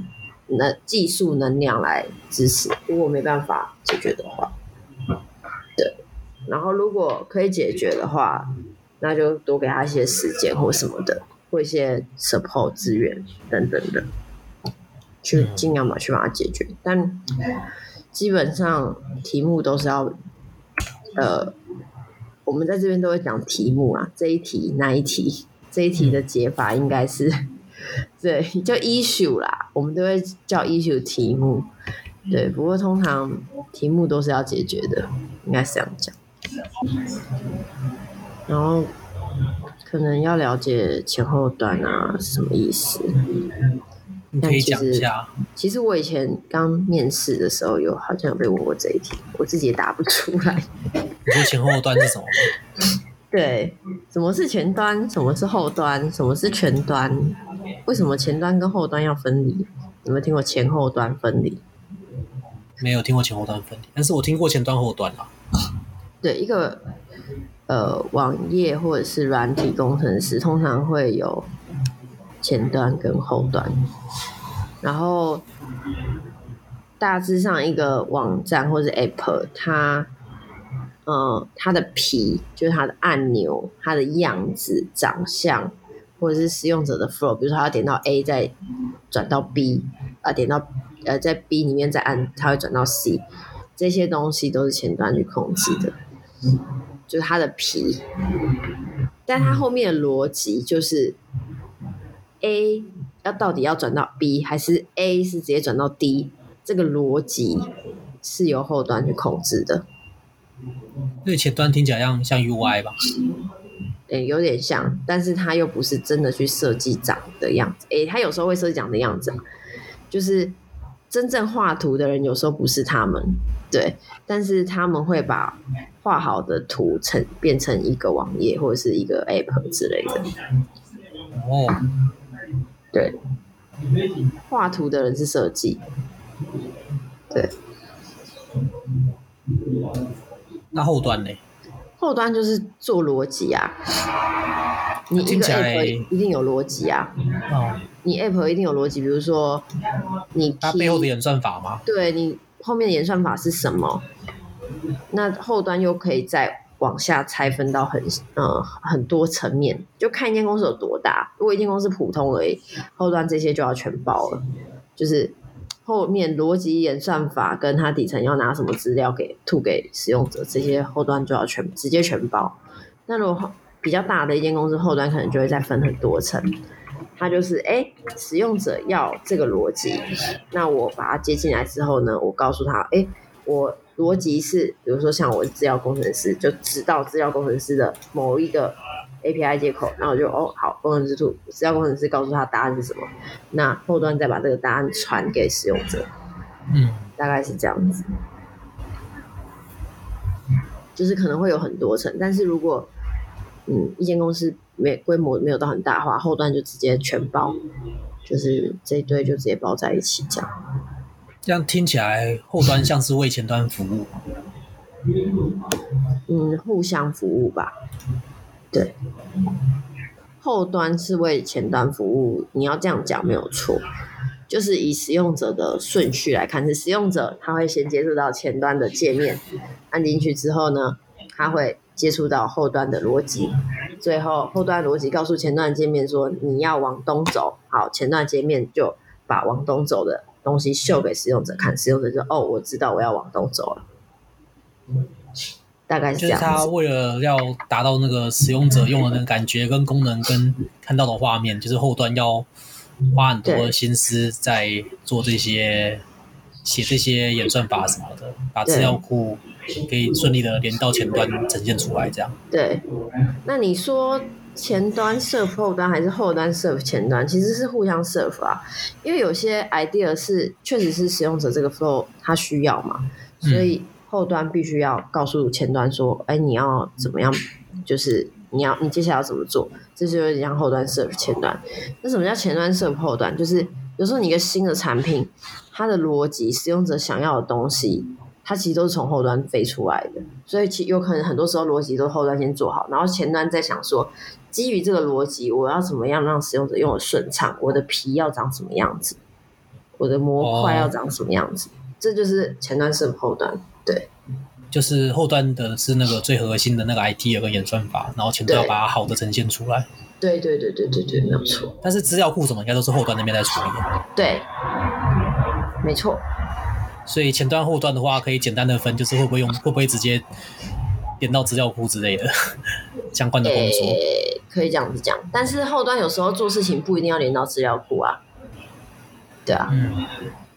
那技术能量来支持。如果没办法解决的话，对。然后如果可以解决的话，那就多给他一些时间或什么的。或一些 support 资源等等的，去尽量嘛去把它解决。但基本上题目都是要，呃，我们在这边都会讲题目啊，这一题那一题，这一题的解法应该是，对，叫 issue 啦，我们都会叫 issue 题目。对，不过通常题目都是要解决的，应该是这样讲。然后。可能要了解前后端啊什么意思？你可以讲一下。其实我以前刚面试的时候，有好像有被问过这一题，我自己也答不出来。你说前后端是什么？对，什么是前端？什么是后端？什么是全端？为什么前端跟后端要分离？有没有听过前后端分离？没有听过前后端分离，但是我听过前端后端啊。对，一个。呃，网页或者是软体工程师通常会有前端跟后端，然后大致上一个网站或者 App，它呃它的皮就是它的按钮、它的样子、长相，或者是使用者的 flow，比如说它要点到 A 再转到 B，啊点到呃在 B 里面再按，它会转到 C，这些东西都是前端去控制的。就是它的皮，但它后面的逻辑就是 A 要到底要转到 B，还是 A 是直接转到 D？这个逻辑是由后端去控制的。对，前端听起来像像 UI 吧？对，有点像，但是它又不是真的去设计长的样子。诶，它有时候会设计长的样子，就是真正画图的人有时候不是他们。对，但是他们会把画好的图成变成一个网页或者是一个 app 之类的。哦，对，画图的人是设计，对。那后端呢？后端就是做逻辑啊。你一个 app 一定有逻辑啊。哦。你 app 一定有逻辑，比如说你它背后的演算法吗？对你。后面的演算法是什么？那后端又可以再往下拆分到很呃很多层面，就看一间公司有多大。如果一间公司普通而已，后端这些就要全包了。就是后面逻辑演算法跟它底层要拿什么资料给吐给使用者，这些后端就要全直接全包。那如果比较大的一间公司，后端可能就会再分很多层。它就是哎，使用者要这个逻辑，那我把它接进来之后呢，我告诉他，哎，我逻辑是，比如说像我是资料工程师，就知道资料工程师的某一个 API 接口，然后我就哦好，工程师图，资料工程师告诉他答案是什么，那后端再把这个答案传给使用者，嗯，大概是这样子，就是可能会有很多层，但是如果嗯一间公司。没规模没有到很大的话，后端就直接全包，就是这一堆就直接包在一起这样。这样听起来，后端像是为前端服务。[LAUGHS] 嗯，互相服务吧。对，后端是为前端服务，你要这样讲没有错。就是以使用者的顺序来看，是使用者他会先接触到前端的界面，按进去之后呢，他会。接触到后端的逻辑，最后后端逻辑告诉前端界面说，你要往东走，好，前端界面就把往东走的东西秀给使用者看，使用者就哦，我知道我要往东走了，大概是这样。就是他为了要达到那个使用者用的那个感觉跟功能跟看到的画面，就是后端要花很多心思在做这些写这些演算法什么的，把资料库。可以顺利的连到前端呈现出来，这样。对，那你说前端 serve 后端还是后端 serve 前端，其实是互相 serve 啊。因为有些 idea 是确实是使用者这个 flow 他需要嘛，所以后端必须要告诉前端说，哎，你要怎么样，就是你要你接下来要怎么做？这就有点像后端 serve 前端。那什么叫前端 serve 后端？就是有时候你一个新的产品，它的逻辑、使用者想要的东西，它其实都是从后端飞出来的。所以其有可能很多时候逻辑都是后端先做好，然后前端在想说，基于这个逻辑，我要怎么样让使用者用的顺畅？我的皮要长什么样子？我的模块要长什么样子？Oh. 这就是前端 serve 后端，对。就是后端的是那个最核心的那个 IT 有个演算法，然后前端要把它好的呈现出来。对对对对对对，没有错。但是资料库什么应该都是后端那边在处理的。对，没错。所以前端后端的话，可以简单的分，就是会不会用，会不会直接连到资料库之类的 [LAUGHS] 相关的工作。可以这样子讲，但是后端有时候做事情不一定要连到资料库啊。对啊。嗯。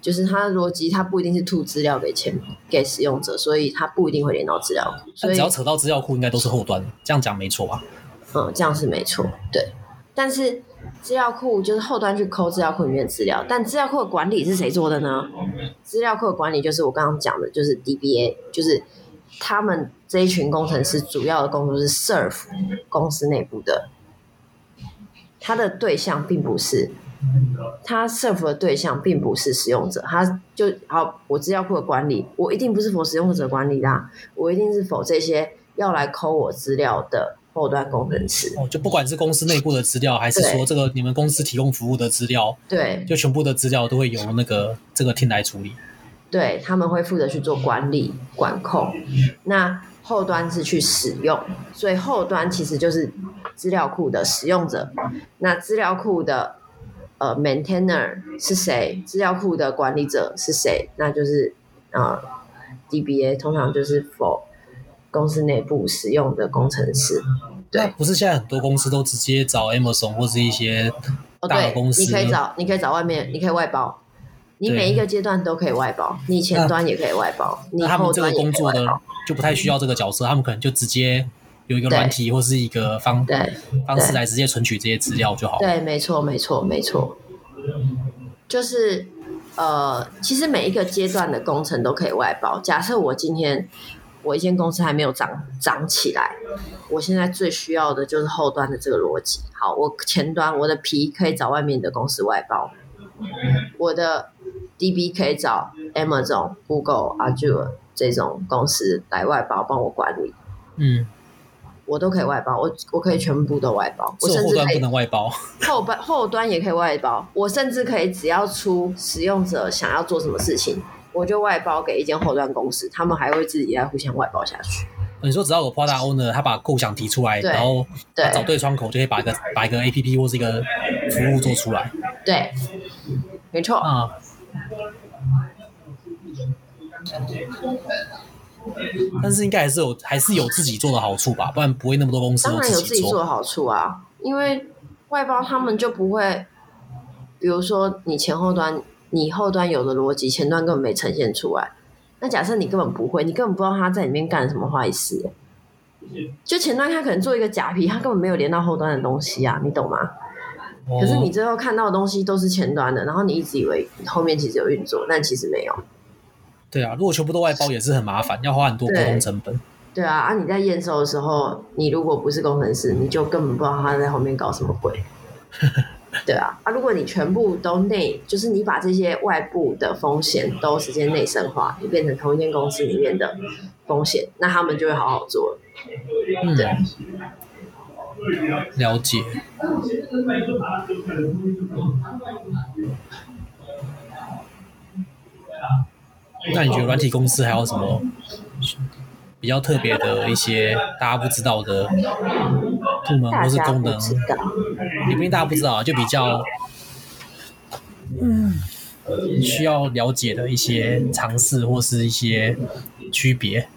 就是它的逻辑，它不一定是吐资料给前给使用者，所以它不一定会连到资料库。所以只要扯到资料库，应该都是后端。这样讲没错吧？嗯，这样是没错。对，但是资料库就是后端去抠资料库里面的资料，但资料库的管理是谁做的呢？资料库的管理就是我刚刚讲的，就是 DBA，就是他们这一群工程师主要的工作是 serve 公司内部的，他的对象并不是。他 serve 的对象并不是使用者，他就好。我资料库的管理，我一定不是 for 使用者管理啦，我一定是 for 这些要来抠我资料的后端工程师。哦，就不管是公司内部的资料，还是说这个你们公司提供服务的资料，对，就全部的资料都会由那个这个 team 来处理。对，他们会负责去做管理管控，那后端是去使用，所以后端其实就是资料库的使用者，那资料库的。呃，maintainer 是谁？资料库的管理者是谁？那就是呃，DBA 通常就是 for 公司内部使用的工程师。对，不是现在很多公司都直接找 Amazon 或是一些大的公司。哦，你可以找，你可以找外面，你可以外包。你每一个阶段都可以外包，你前端也可以外包。那他们这个工作的就不太需要这个角色，他们可能就直接。有一个软体或是一个方对方式来直接存取这些资料就好。对，没错，没错，没错。就是呃，其实每一个阶段的工程都可以外包。假设我今天我一间公司还没有长长起来，我现在最需要的就是后端的这个逻辑。好，我前端我的皮可以找外面的公司外包，我的 DB 可以找 Amazon、Google、Azure 这种公司来外包帮我管理。嗯。我都可以外包，我我可以全部都外包。我甚至后端不能外包，[LAUGHS] 后端后端也可以外包。我甚至可以只要出使用者想要做什么事情，我就外包给一间后端公司，他们还会自己来互相外包下去。你说只要有 product owner，他把构想提出来，然后找对窗口，就可以把一个把一个 APP 或是一个服务做出来。对，没错。啊、嗯。但是应该还是有，还是有自己做的好处吧，不然不会那么多公司。当然有自己做的好处啊，因为外包他们就不会，比如说你前后端，你后端有的逻辑，前端根本没呈现出来。那假设你根本不会，你根本不知道他在里面干什么坏事。就前端他可能做一个假皮，他根本没有连到后端的东西啊，你懂吗？可是你最后看到的东西都是前端的，然后你一直以为后面其实有运作，但其实没有。对啊，如果全部都外包也是很麻烦，要花很多沟通成本。对啊，啊，你在验收的时候，你如果不是工程师，你就根本不知道他在后面搞什么鬼。[LAUGHS] 对啊，啊，如果你全部都内，就是你把这些外部的风险都直接内生化，你变成同一间公司里面的风险，那他们就会好好做。嗯，对，了解。那你觉得软体公司还有什么比较特别的一些大家不知道的部门或是功能？也不一定大家不知道啊，就比较嗯需要了解的一些尝试或是一些区别。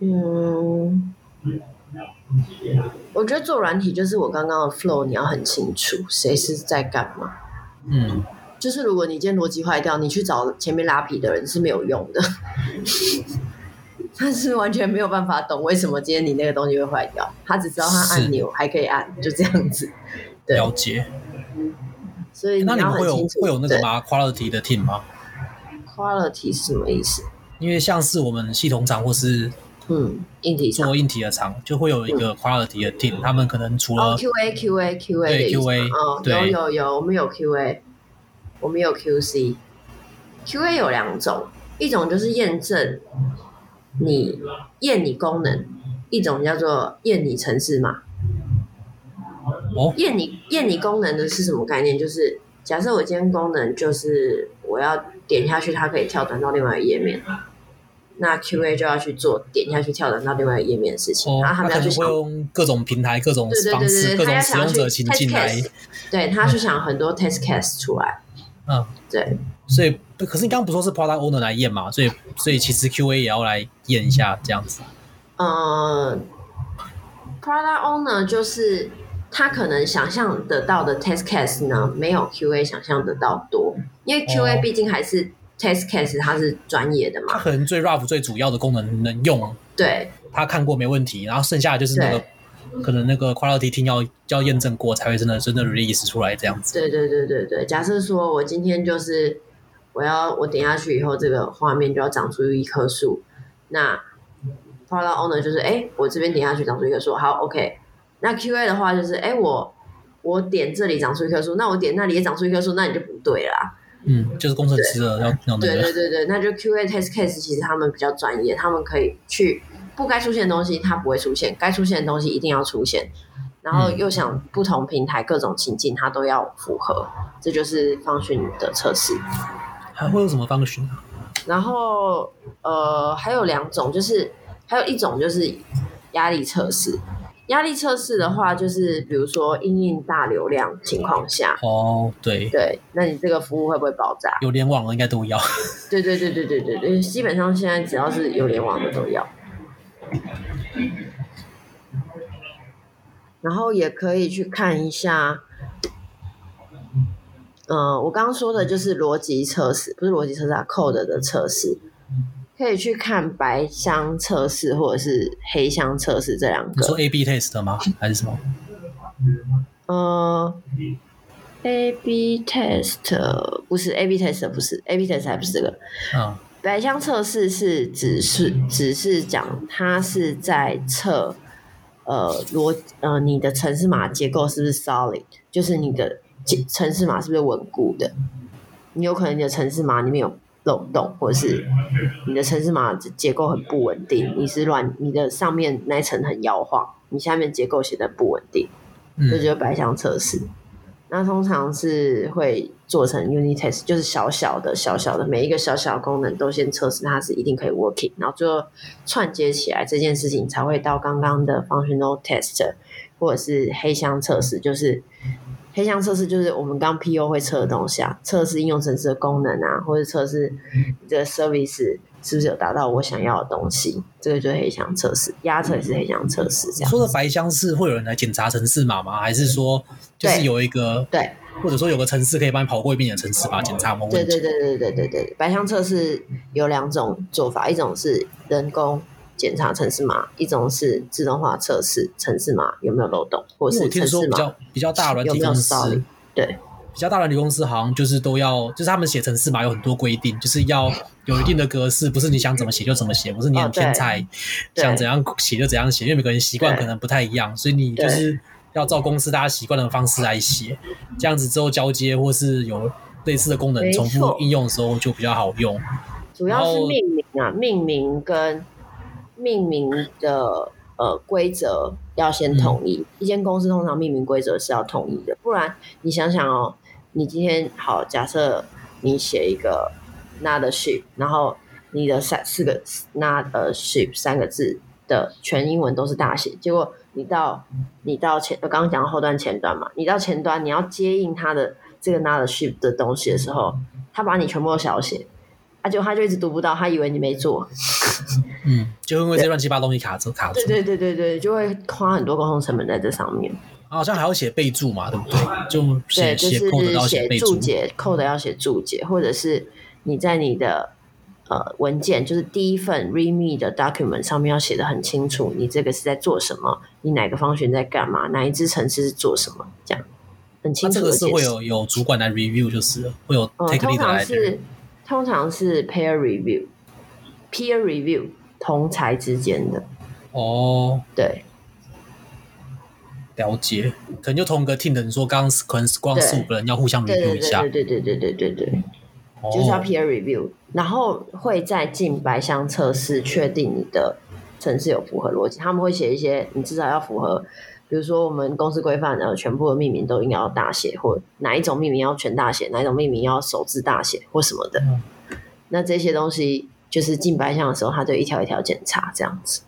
嗯，我觉得做软体就是我刚刚的 flow，你要很清楚谁是在干嘛。嗯。就是如果你今天逻辑坏掉，你去找前面拉皮的人是没有用的，他是完全没有办法懂为什么今天你那个东西会坏掉，他只知道他按钮还可以按，就这样子。对，了解。所以那你们会有会有那个吗？Quality 的 team 吗？Quality 是什么意思？因为像是我们系统厂或是嗯，硬体做硬体的厂就会有一个 quality 的 team，、嗯、他们可能除了 QA QA QA 对 QA，哦，有有有，我们有 QA，我们有 QC。QA 有两种，一种就是验证你验你功能，一种叫做验你城市码。哦，验你验你功能的是什么概念？就是假设我今天功能就是我要点下去，它可以跳转到另外一个页面，那 QA 就要去做点下去跳转到另外一个页面的事情。哦，然后他们要去想用各种平台、各种方式、对对对对各种使用者情境来，对他去想很多 test case 出来。嗯，对。所以，可是你刚刚不说是 product owner 来验嘛？所以，所以其实 QA 也要来验一下这样子。嗯，product owner 就是他可能想象得到的 test case 呢，没有 QA 想象得到多，因为 QA 毕竟还是 test case，它是专业的嘛。他可能最 rough 最主要的功能能用，对，他看过没问题，然后剩下的就是那个。可能那个 quality team 要要验证过才会真的真的 release 出来这样子。对对对对对，假设说我今天就是我要我点下去以后，这个画面就要长出一棵树。那 product owner 就是哎，我这边点下去长出一棵树，好 OK。那 QA 的话就是哎，我我点这里长出一棵树，那我点那里也长出一棵树，那你就不对啦。嗯，就是工程师的要要那个。对对对对，那就 QA test case 其实他们比较专业，他们可以去。不该出现的东西它不会出现，该出现的东西一定要出现，然后又想不同平台各种情境它都要符合，这就是 function 的测试。还会有什么 function？然后呃还有两种，就是还有一种就是压力测试。压力测试的话，就是比如说因应大流量情况下，哦对对，那你这个服务会不会爆炸？有联网的应该都要。对对对对对对对，基本上现在只要是有联网的都要。然后也可以去看一下，嗯、呃，我刚刚说的就是逻辑测试，不是逻辑测试啊，code 的测试，可以去看白箱测试或者是黑箱测试这两个。你说 A/B test 吗？还是什么？呃，A/B test 不是 A/B test 不是 A/B test 还不是这个，嗯。白箱测试是只是只是讲它是在测，呃逻呃你的城市码结构是不是 solid，就是你的城市码是不是稳固的？你有可能你的城市码里面有漏洞，或者是你的城市码结构很不稳定，你是乱你的上面那一层很摇晃，你下面结构写的不稳定，这就是白箱测试。那通常是会做成 unit test，就是小小的、小小的每一个小小的功能都先测试它是一定可以 working，然后最后串接起来这件事情才会到刚刚的 functional test 或者是黑箱测试，就是黑箱测试就是我们刚 PO 会测的东西啊，测试应用程式的功能啊，或者测试这个 service。是不是有达到我想要的东西？这个就是黑箱测试，压测也是黑箱测试。这样说的白箱是会有人来检查城市码吗？还是说就是有一个对，对或者说有个城市可以帮你跑过一遍的城市码检查吗？对对对对对对对，白箱测试有两种做法，一种是人工检查城市码，一种是自动化测试城市码有没有漏洞，或是城市码比较比较大的软体公司，对。比较大的软体公司好像就是都要，就是他们写程式嘛，有很多规定，就是要有一定的格式，不是你想怎么写就怎么写，不是你很天才、哦、想怎样写就怎样写，因为每个人习惯可能不太一样，所以你就是要照公司大家习惯的方式来写，这样子之后交接或是有类似的功能重复应用的时候就比较好用。主要是命名啊，命名跟命名的呃规则要先统一，嗯、一间公司通常命名规则是要统一的，不然你想想哦。你今天好，假设你写一个 not a ship，然后你的三四个 not a ship 三个字的全英文都是大写，结果你到你到前，我刚刚讲后端前端嘛，你到前端你要接应它的这个 not a ship 的东西的时候，他把你全部都小写，啊，就他就一直读不到，他以为你没做，嗯，就因为这乱七八糟东西卡住卡住，对对对对对，就会花很多沟通成本在这上面。好像还要写备注嘛，对不对？就写对，就是写注解，code 要写注解，或者是你在你的呃文件，就是第一份 README 的 document 上面要写的很清楚，你这个是在做什么，你哪个方选在干嘛，哪一支程式是做什么，这样很清楚。这个是会有有主管来 review，就是会有 take lead 来、嗯、通常是通常是 peer review，peer review 同才之间的。哦，对，了解，可能就同一个 team 的你说，刚刚可能光四五个人要互相 review 一下，对对对对对对对对，哦、就是要 peer review，然后会再进白箱测试，确定你的程式有符合逻辑。他们会写一些，你至少要符合，比如说我们公司规范的全部的命名都应该要大写，或哪一种命名要全大写，哪一种命名要首字大写或什么的。嗯、那这些东西就是进白箱的时候，他就一条一条检查这样子。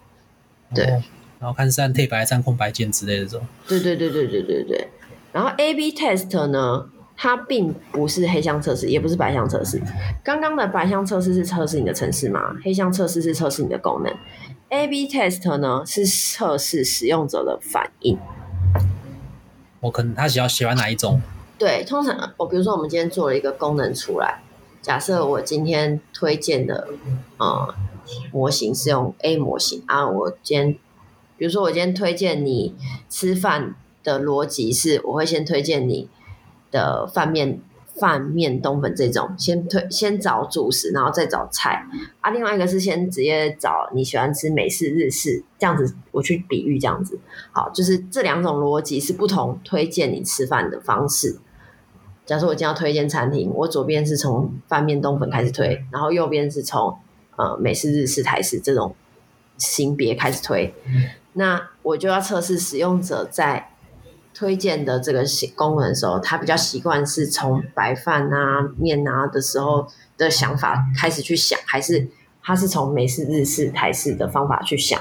对。哦然后看是按还是按空白键之类的这种。对对对对对对对。然后 A/B test 呢，它并不是黑箱测试，也不是白箱测试。刚刚的白箱测试是测试你的程式码，黑箱测试是测试你的功能。A/B test 呢是测试使用者的反应。我可能他喜欢喜欢哪一种？对，通常我比如说我们今天做了一个功能出来，假设我今天推荐的呃模型是用 A 模型啊，我今天。比如说，我今天推荐你吃饭的逻辑是，我会先推荐你的饭面、饭面冬粉这种，先推先找主食，然后再找菜。啊，另外一个是先直接找你喜欢吃美式、日式这样子，我去比喻这样子。好，就是这两种逻辑是不同推荐你吃饭的方式。假设我今天要推荐餐厅，我左边是从饭面冬粉开始推，然后右边是从呃美式、日式、台式这种型别开始推。那我就要测试使用者在推荐的这个功能的时候，他比较习惯是从白饭啊、面啊的时候的想法开始去想，还是他是从美式、日式、台式的方法去想？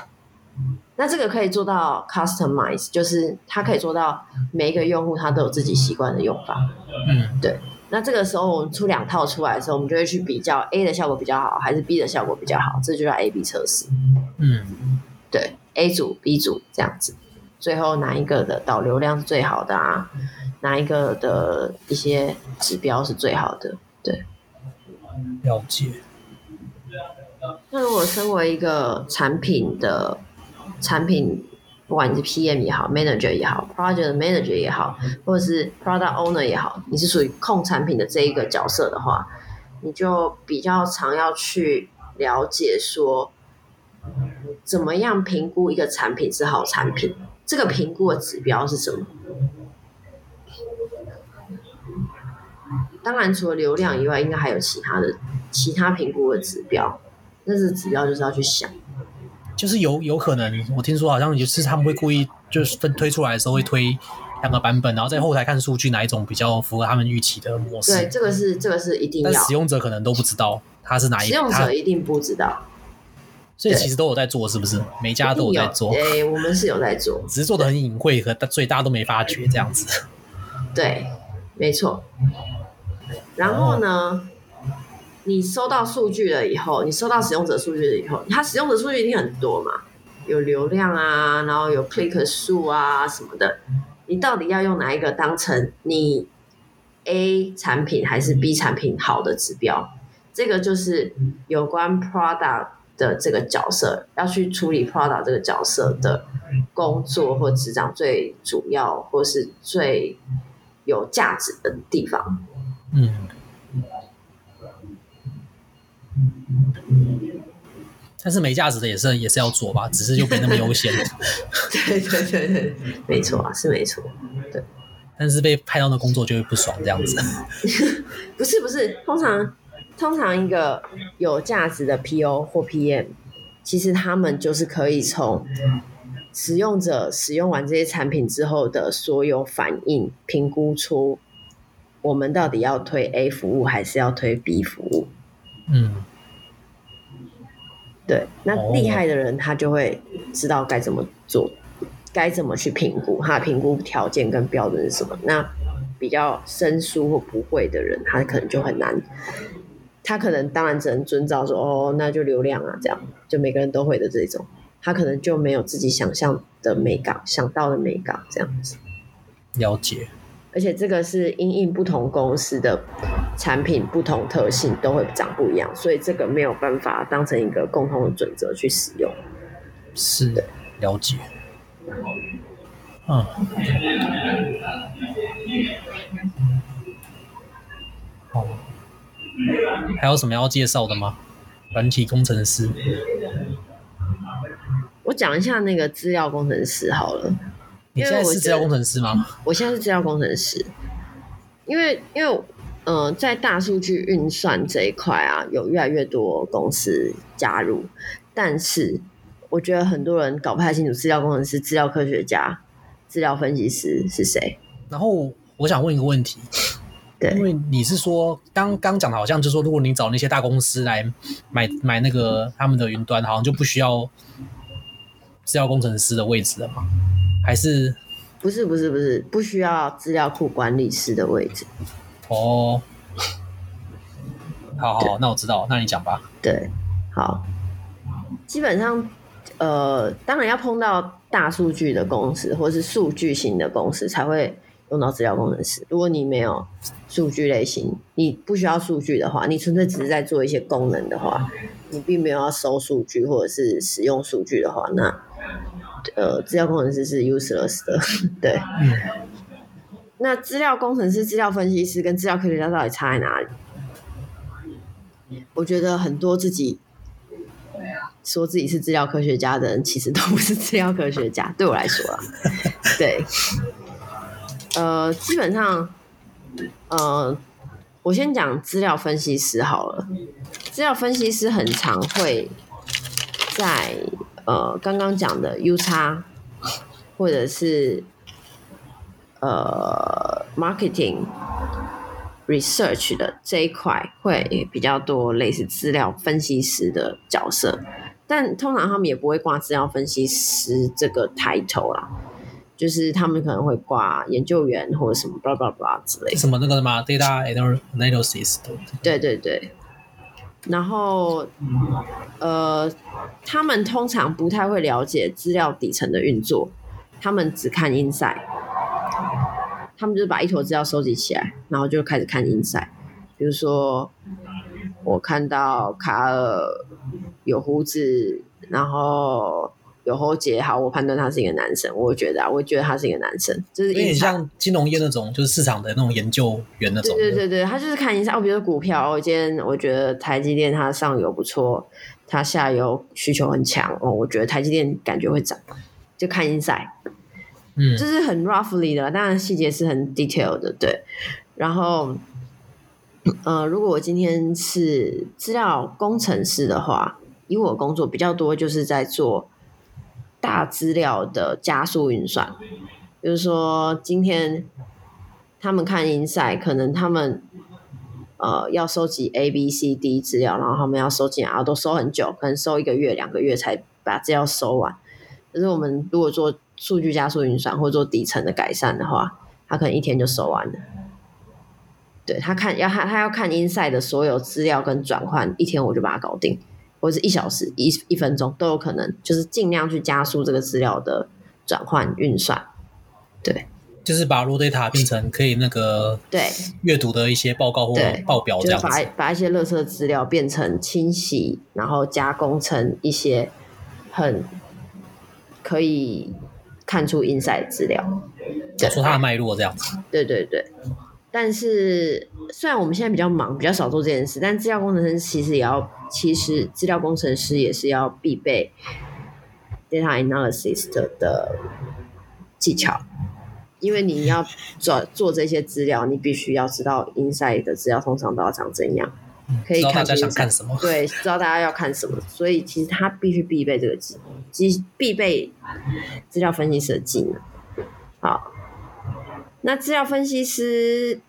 那这个可以做到 customize，就是它可以做到每一个用户他都有自己习惯的用法。嗯，对。那这个时候我们出两套出来的时候，我们就会去比较 A 的效果比较好，还是 B 的效果比较好，这就叫 A/B 测试。嗯，对。A 组、B 组这样子，最后哪一个的导流量是最好的啊？哪一个的一些指标是最好的？对，了解。那如果身为一个产品的产品，不管你是 PM 也好，Manager 也好，Project Manager 也好，或者是 Product Owner 也好，你是属于控产品的这一个角色的话，你就比较常要去了解说。怎么样评估一个产品是好产品？这个评估的指标是什么？当然，除了流量以外，应该还有其他的其他评估的指标。但是指标就是要去想，就是有有可能，我听说好像就是他们会故意就是分推出来的时候会推两个版本，然后在后台看数据哪一种比较符合他们预期的模式。对，这个是这个是一定要，但使用者可能都不知道它是哪一个，使用者一定不知道。所以其实都有在做，是不是？每家都有在做。对，我们是有在做，只是做的很隐晦，和所以大家都没发觉这样子。对，没错。然后呢，哦、你收到数据了以后，你收到使用者数据了以后，它使用者数据一定很多嘛，有流量啊，然后有 click 数啊什么的。你到底要用哪一个当成你 A 产品还是 B 产品好的指标？这个就是有关 product。的这个角色要去处理 product 这个角色的工作或职掌最主要或是最有价值的地方。嗯，但是没价值的也是也是要做吧，只是就没那么优先。对对对对，没错啊，是没错。对，但是被派到那工作就会不爽这样子。不是不是，通常。通常一个有价值的 PO 或 PM，其实他们就是可以从使用者使用完这些产品之后的所有反应，评估出我们到底要推 A 服务还是要推 B 服务。嗯，对，那厉害的人他就会知道该怎么做，该怎么去评估，他评估条件跟标准是什么。那比较生疏或不会的人，他可能就很难。他可能当然只能遵照说哦，那就流量啊，这样就每个人都会的这种，他可能就没有自己想象的美感，想到的美感这样子。了解。而且这个是因应不同公司的产品不同特性都会长不一样，所以这个没有办法当成一个共同的准则去使用。是的，了解。嗯。好。还有什么要介绍的吗？软体工程师我讲一下那个资料工程师好了。你现在是资料工程师吗？[LAUGHS] 我现在是资料工程师，因为因为呃，在大数据运算这一块啊，有越来越多公司加入，但是我觉得很多人搞不太清楚资料工程师、资料科学家、资料分析师是谁。然后我想问一个问题，对，因为你是说刚刚讲的，好像就是说，如果你找那些大公司来买买那个他们的云端，好像就不需要资料工程师的位置了吗？还是不是不是不是不需要资料库管理师的位置？哦，好好，那我知道，那你讲吧。对，好，基本上，呃，当然要碰到大数据的公司或是数据型的公司才会用到资料工程师。如果你没有数据类型，你不需要数据的话，你纯粹只是在做一些功能的话，你并没有要收数据或者是使用数据的话，那呃，资料工程师是 useless 的。对。嗯那资料工程师、资料分析师跟资料科学家到底差在哪里？我觉得很多自己说自己是资料科学家的人，其实都不是资料科学家。[LAUGHS] 对我来说啊，对，呃，基本上，呃，我先讲资料分析师好了。资料分析师很常会在呃刚刚讲的 U 叉或者是。呃，marketing research 的这一块会比较多类似资料分析师的角色，但通常他们也不会挂资料分析师这个 title 啦，就是他们可能会挂研究员或者什么 blah blah blah 之类的。什么那个什么 data analysis 的。对对对。然后，呃，他们通常不太会了解资料底层的运作，他们只看 inside，。他们就是把一坨资料收集起来，然后就开始看 inside。比如说，我看到卡尔有胡子，然后有喉结，好，我判断他是一个男生。我觉得啊，我觉得他是一个男生，就是有点像金融业那种，就是市场的那种研究员那种。对对对，他就是看 insight。我比如说股票，我今天我觉得台积电它上游不错，它下游需求很强哦，我觉得台积电感觉会涨，就看 insight。嗯，就是很 roughly 的，当然细节是很 detailed 的，对。然后，呃，如果我今天是资料工程师的话，以我工作比较多，就是在做大资料的加速运算。比如说，今天他们看 Insight，可能他们呃要收集 A、B、C、D 资料，然后他们要收集，然后都收很久，可能收一个月、两个月才把资料收完。可是我们如果做数据加速运算或做底层的改善的话，他可能一天就收完了。对，他看要他他要看 Insight 的所有资料跟转换，一天我就把它搞定，或者是一小时一一分钟都有可能，就是尽量去加速这个资料的转换运算。对，就是把 raw data 变成可以那个对阅读的一些报告或报表这样子，就是、把把一些垃圾资料变成清洗，然后加工成一些很可以。看出 inside 资料，讲出它的脉络这样子。对对对，但是虽然我们现在比较忙，比较少做这件事，但资料工程师其实也要，其实资料工程师也是要必备 data analysis 的，的技巧，因为你要做做这些资料，你必须要知道 insight 的资料通常都要长怎样。可以看大家想看什么？对，知道大家要看什么，所以其实他必须必备这个技，即必备资料分析师的技能。好，那资料分析师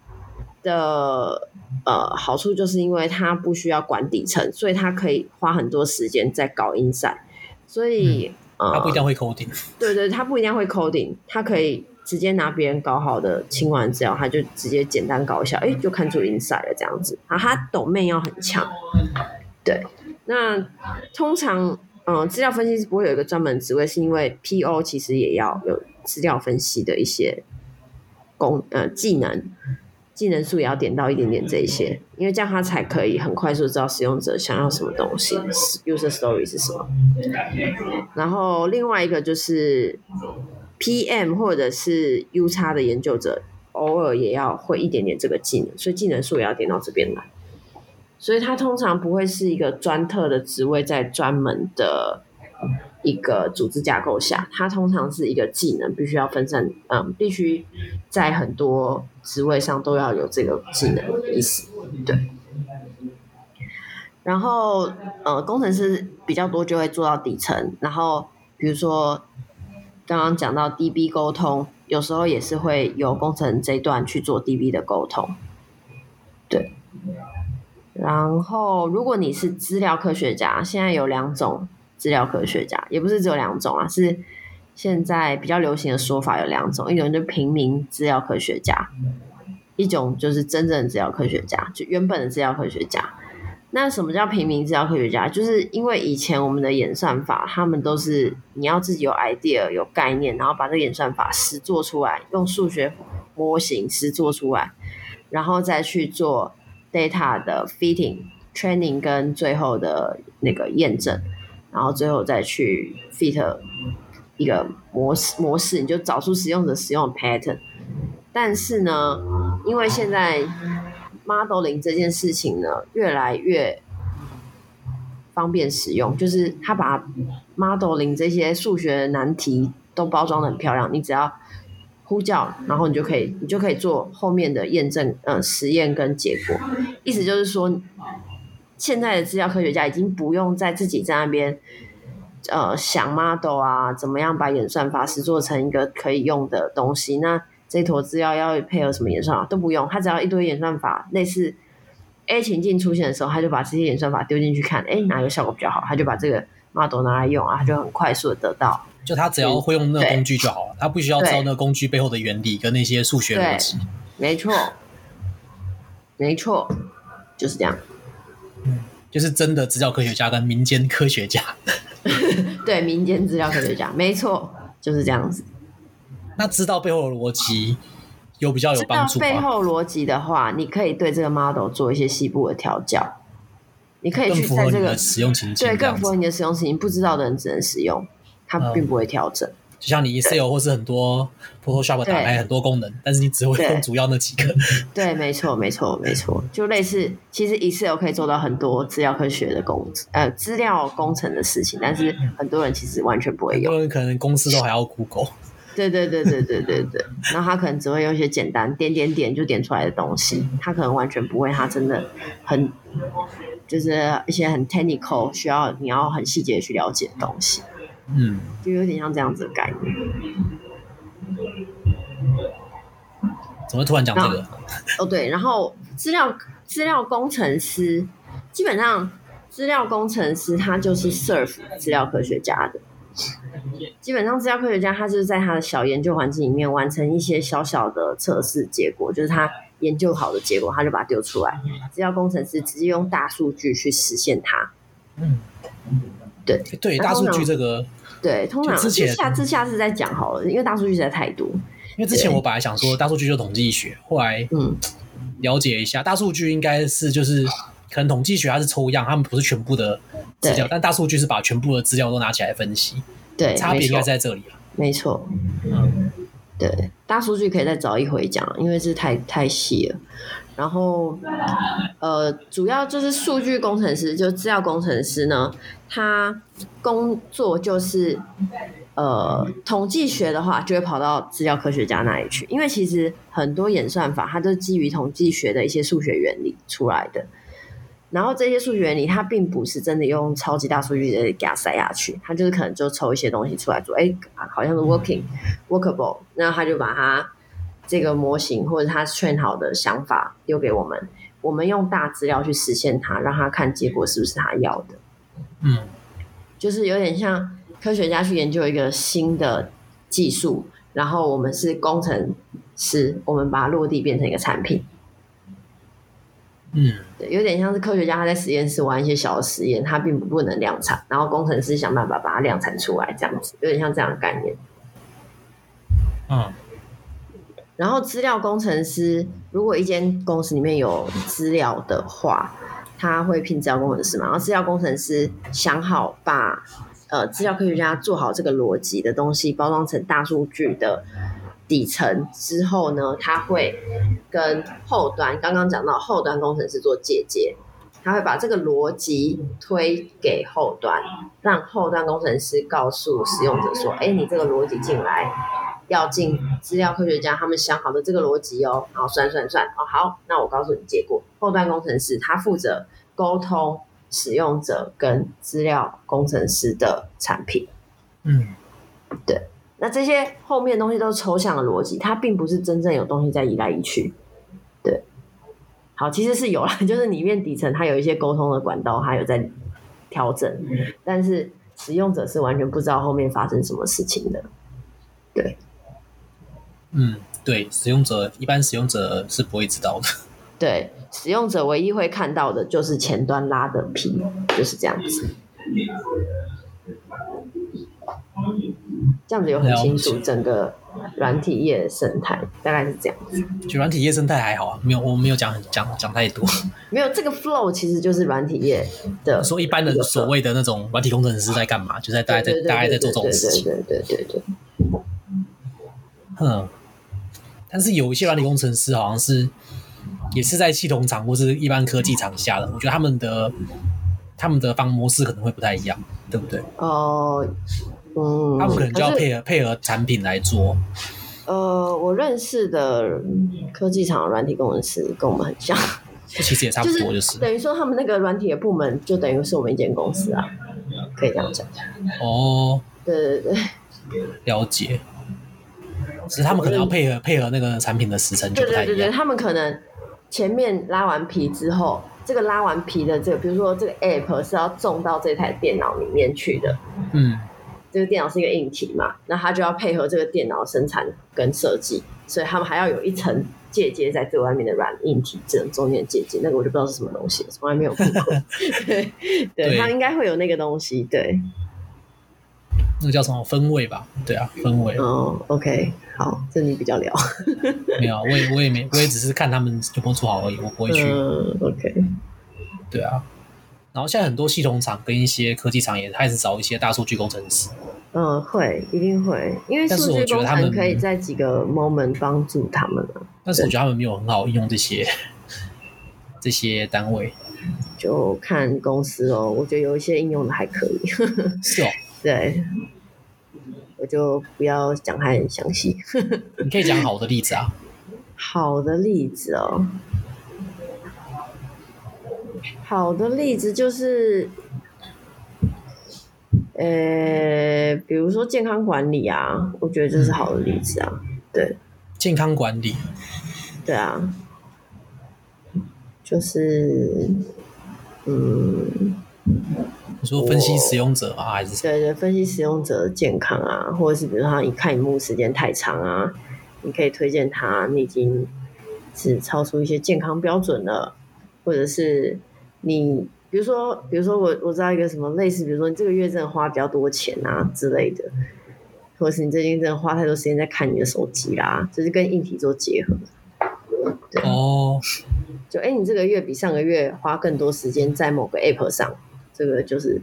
的呃好处就是因为他不需要管底层，所以他可以花很多时间在搞 insight，所以、他不一定会 coding。对对，他不一定会 coding，他可以。直接拿别人搞好的清完资料，他就直接简单搞一下，哎，就看出 insight 了这样子。啊，他 domain 要很强，对。那通常，嗯，资料分析师不会有一个专门职位，是因为 PO 其实也要有资料分析的一些功呃技能，技能数也要点到一点点这一些，因为这样他才可以很快速知道使用者想要什么东西，user story 是什么。然后另外一个就是。PM 或者是 U 叉的研究者，偶尔也要会一点点这个技能，所以技能树也要点到这边来。所以他通常不会是一个专特的职位，在专门的一个组织架构下，它通常是一个技能，必须要分散，嗯，必须在很多职位上都要有这个技能的意思，对。然后，呃，工程师比较多，就会做到底层。然后，比如说刚刚讲到 DB 沟通，有时候也是会由工程这一段去做 DB 的沟通，对。然后，如果你是资料科学家，现在有两种资料科学家，也不是只有两种啊，是现在比较流行的说法有两种，一种就平民资料科学家，一种就是真正的资料科学家，就原本的资料科学家。那什么叫平民资料科学家？就是因为以前我们的演算法，他们都是你要自己有 idea、有概念，然后把这个演算法实做出来，用数学模型实做出来，然后再去做 data 的 fitting、training 跟最后的那个验证，然后最后再去 fit 一个模式模式，你就找出使用者使用的 pattern。但是呢，因为现在 modeling 这件事情呢，越来越方便使用，就是他把 modeling 这些数学难题都包装得很漂亮，你只要呼叫，然后你就可以，你就可以做后面的验证，呃，实验跟结果。意思就是说，现在的资料科学家已经不用在自己在那边，呃，想 model 啊，怎么样把演算法实做成一个可以用的东西，那。这坨资料要配合什么演算法都不用，他只要一堆演算法，类似 A 情境出现的时候，他就把这些演算法丢进去看，哎，哪个效果比较好，他就把这个 model 拿来用啊，他就很快速的得到。就他只要会用那个工具就好了，他不需要知道那个工具背后的原理跟那些数学逻辑。没错，没错，就是这样。就是真的资料科学家跟民间科学家。[LAUGHS] 对，民间资料科学家，[LAUGHS] 没错，就是这样子。那知道背后的逻辑有比较有帮助吗？背后逻辑的话，你可以对这个 model 做一些细部的调教。你可以去在这个使用情境，对，更符合你的使用情境。不知道的人只能使用，它并不会调整。嗯、就像你 Excel 或是很多 Photoshop 打开很多功能，但是你只会用主要那几个。[LAUGHS] 对，对没错，没错，没错。就类似，其实 Excel 可以做到很多资料科学的工，呃，资料工程的事情，但是很多人其实完全不会用。很多人可能公司都还要 Google。对对对对对对对，然后他可能只会用一些简单点点点就点出来的东西，他可能完全不会，他真的很就是一些很 technical 需要你要很细节去了解的东西，嗯，就有点像这样子的概念。怎么突然讲这个？哦对，然后资料资料工程师基本上资料工程师他就是 serve 资料科学家的。基本上，资料科学家他就是在他的小研究环境里面完成一些小小的测试结果，就是他研究好的结果，他就把它丢出来。资料工程师直接用大数据去实现它。嗯，对对，大数据这个，对，通常之前下次下次再讲好了，因为大数据实在太多。因为之前我本来想说大数据就统计学，后来嗯了解一下，大数据应该是就是可能统计学它是抽样，他们不是全部的资料，但大数据是把全部的资料都拿起来分析。对，差别应该在这里了。没错，嗯，对，大数据可以再找一回讲，因为是太太细了。然后，呃，主要就是数据工程师，就资料工程师呢，他工作就是，呃，统计学的话就会跑到资料科学家那里去，因为其实很多演算法它都基于统计学的一些数学原理出来的。然后这些数学原理，它并不是真的用超级大数据的给它塞下去，它就是可能就抽一些东西出来做，哎，好像是 working workable，那他就把它这个模型或者他 train 好的想法丢给我们，我们用大资料去实现它，让他看结果是不是他要的。嗯，就是有点像科学家去研究一个新的技术，然后我们是工程师，我们把它落地变成一个产品。嗯，对，有点像是科学家他在实验室玩一些小的实验，他并不不能量产，然后工程师想办法把它量产出来，这样子有点像这样的概念。嗯，然后资料工程师，如果一间公司里面有资料的话，他会聘资料工程师嘛？然后资料工程师想好把呃资料科学家做好这个逻辑的东西，包装成大数据的。底层之后呢，他会跟后端刚刚讲到后端工程师做借接，他会把这个逻辑推给后端，让后端工程师告诉使用者说：“哎，你这个逻辑进来要进资料科学家他们想好的这个逻辑哦。”然后算算算哦，好，那我告诉你结果。后端工程师他负责沟通使用者跟资料工程师的产品。嗯，对。那这些后面的东西都是抽象的逻辑，它并不是真正有东西在移来移去。对，好，其实是有啦，[LAUGHS] 就是里面底层它有一些沟通的管道，它有在调整，但是使用者是完全不知道后面发生什么事情的。对，嗯，对，使用者一般使用者是不会知道的。[LAUGHS] 对，使用者唯一会看到的就是前端拉的皮，就是这样子。这样子有很清楚整个软体业生态，大概是这样子。就软体业生态还好啊，没有，我没有讲讲讲太多。没有这个 flow，其实就是软体业的。说一般的所谓的那种软体工程师在干嘛？就在大概在大概在做这种事情。对对对对对，对。嗯，但是有一些软体工程师好像是也是在系统厂或是一般科技厂下的，我觉得他们的他们的方模式可能会不太一样，对不对？哦。嗯，他们可能就要配合配合产品来做。呃，我认识的科技厂的软体工程师跟我们很像，[LAUGHS] 其实也差不多，就是等于说他们那个软体的部门就等于是我们一间公司啊，可以这样讲。哦，对对对，了解。只是他们可能要配合配合那个产品的时程就不太一样。对对对，他们可能前面拉完皮之后，这个拉完皮的这个，比如说这个 app 是要种到这台电脑里面去的，嗯。这个电脑是一个硬体嘛，那它就要配合这个电脑生产跟设计，所以他们还要有一层介接在最外面的软硬体这种中间介接，那个我就不知道是什么东西，从来没有看过。[LAUGHS] 对，对，它应该会有那个东西，对。那个叫什么分位吧？对啊，分位。哦，OK，好，这你比较聊。没有，我也我也没，我也只是看他们有没有做好而已，我不会去。[LAUGHS] 嗯，OK。对啊。然后现在很多系统厂跟一些科技厂也开始找一些大数据工程师。嗯，会，一定会，因为数据工程可以在几个 moment 帮助他们。但是我觉得他们没有很好应用这些 [LAUGHS] 这些单位，就看公司哦。我觉得有一些应用的还可以。是哦，[LAUGHS] 对，我就不要讲太详细。你可以讲好的例子啊。[LAUGHS] 好的例子哦。好的例子就是，呃，比如说健康管理啊，我觉得这是好的例子啊。对，健康管理，对啊，就是，嗯，你说分析使用者啊，还是对对，分析使用者的健康啊，或者是比如说他一看萤幕时间太长啊，你可以推荐他，你已经是超出一些健康标准了，或者是。你比如说，比如说我我知道一个什么类似，比如说你这个月真的花比较多钱啊之类的，或者是你最近真的花太多时间在看你的手机啦，就是跟硬体做结合。对哦，就哎、欸，你这个月比上个月花更多时间在某个 app 上，这个就是，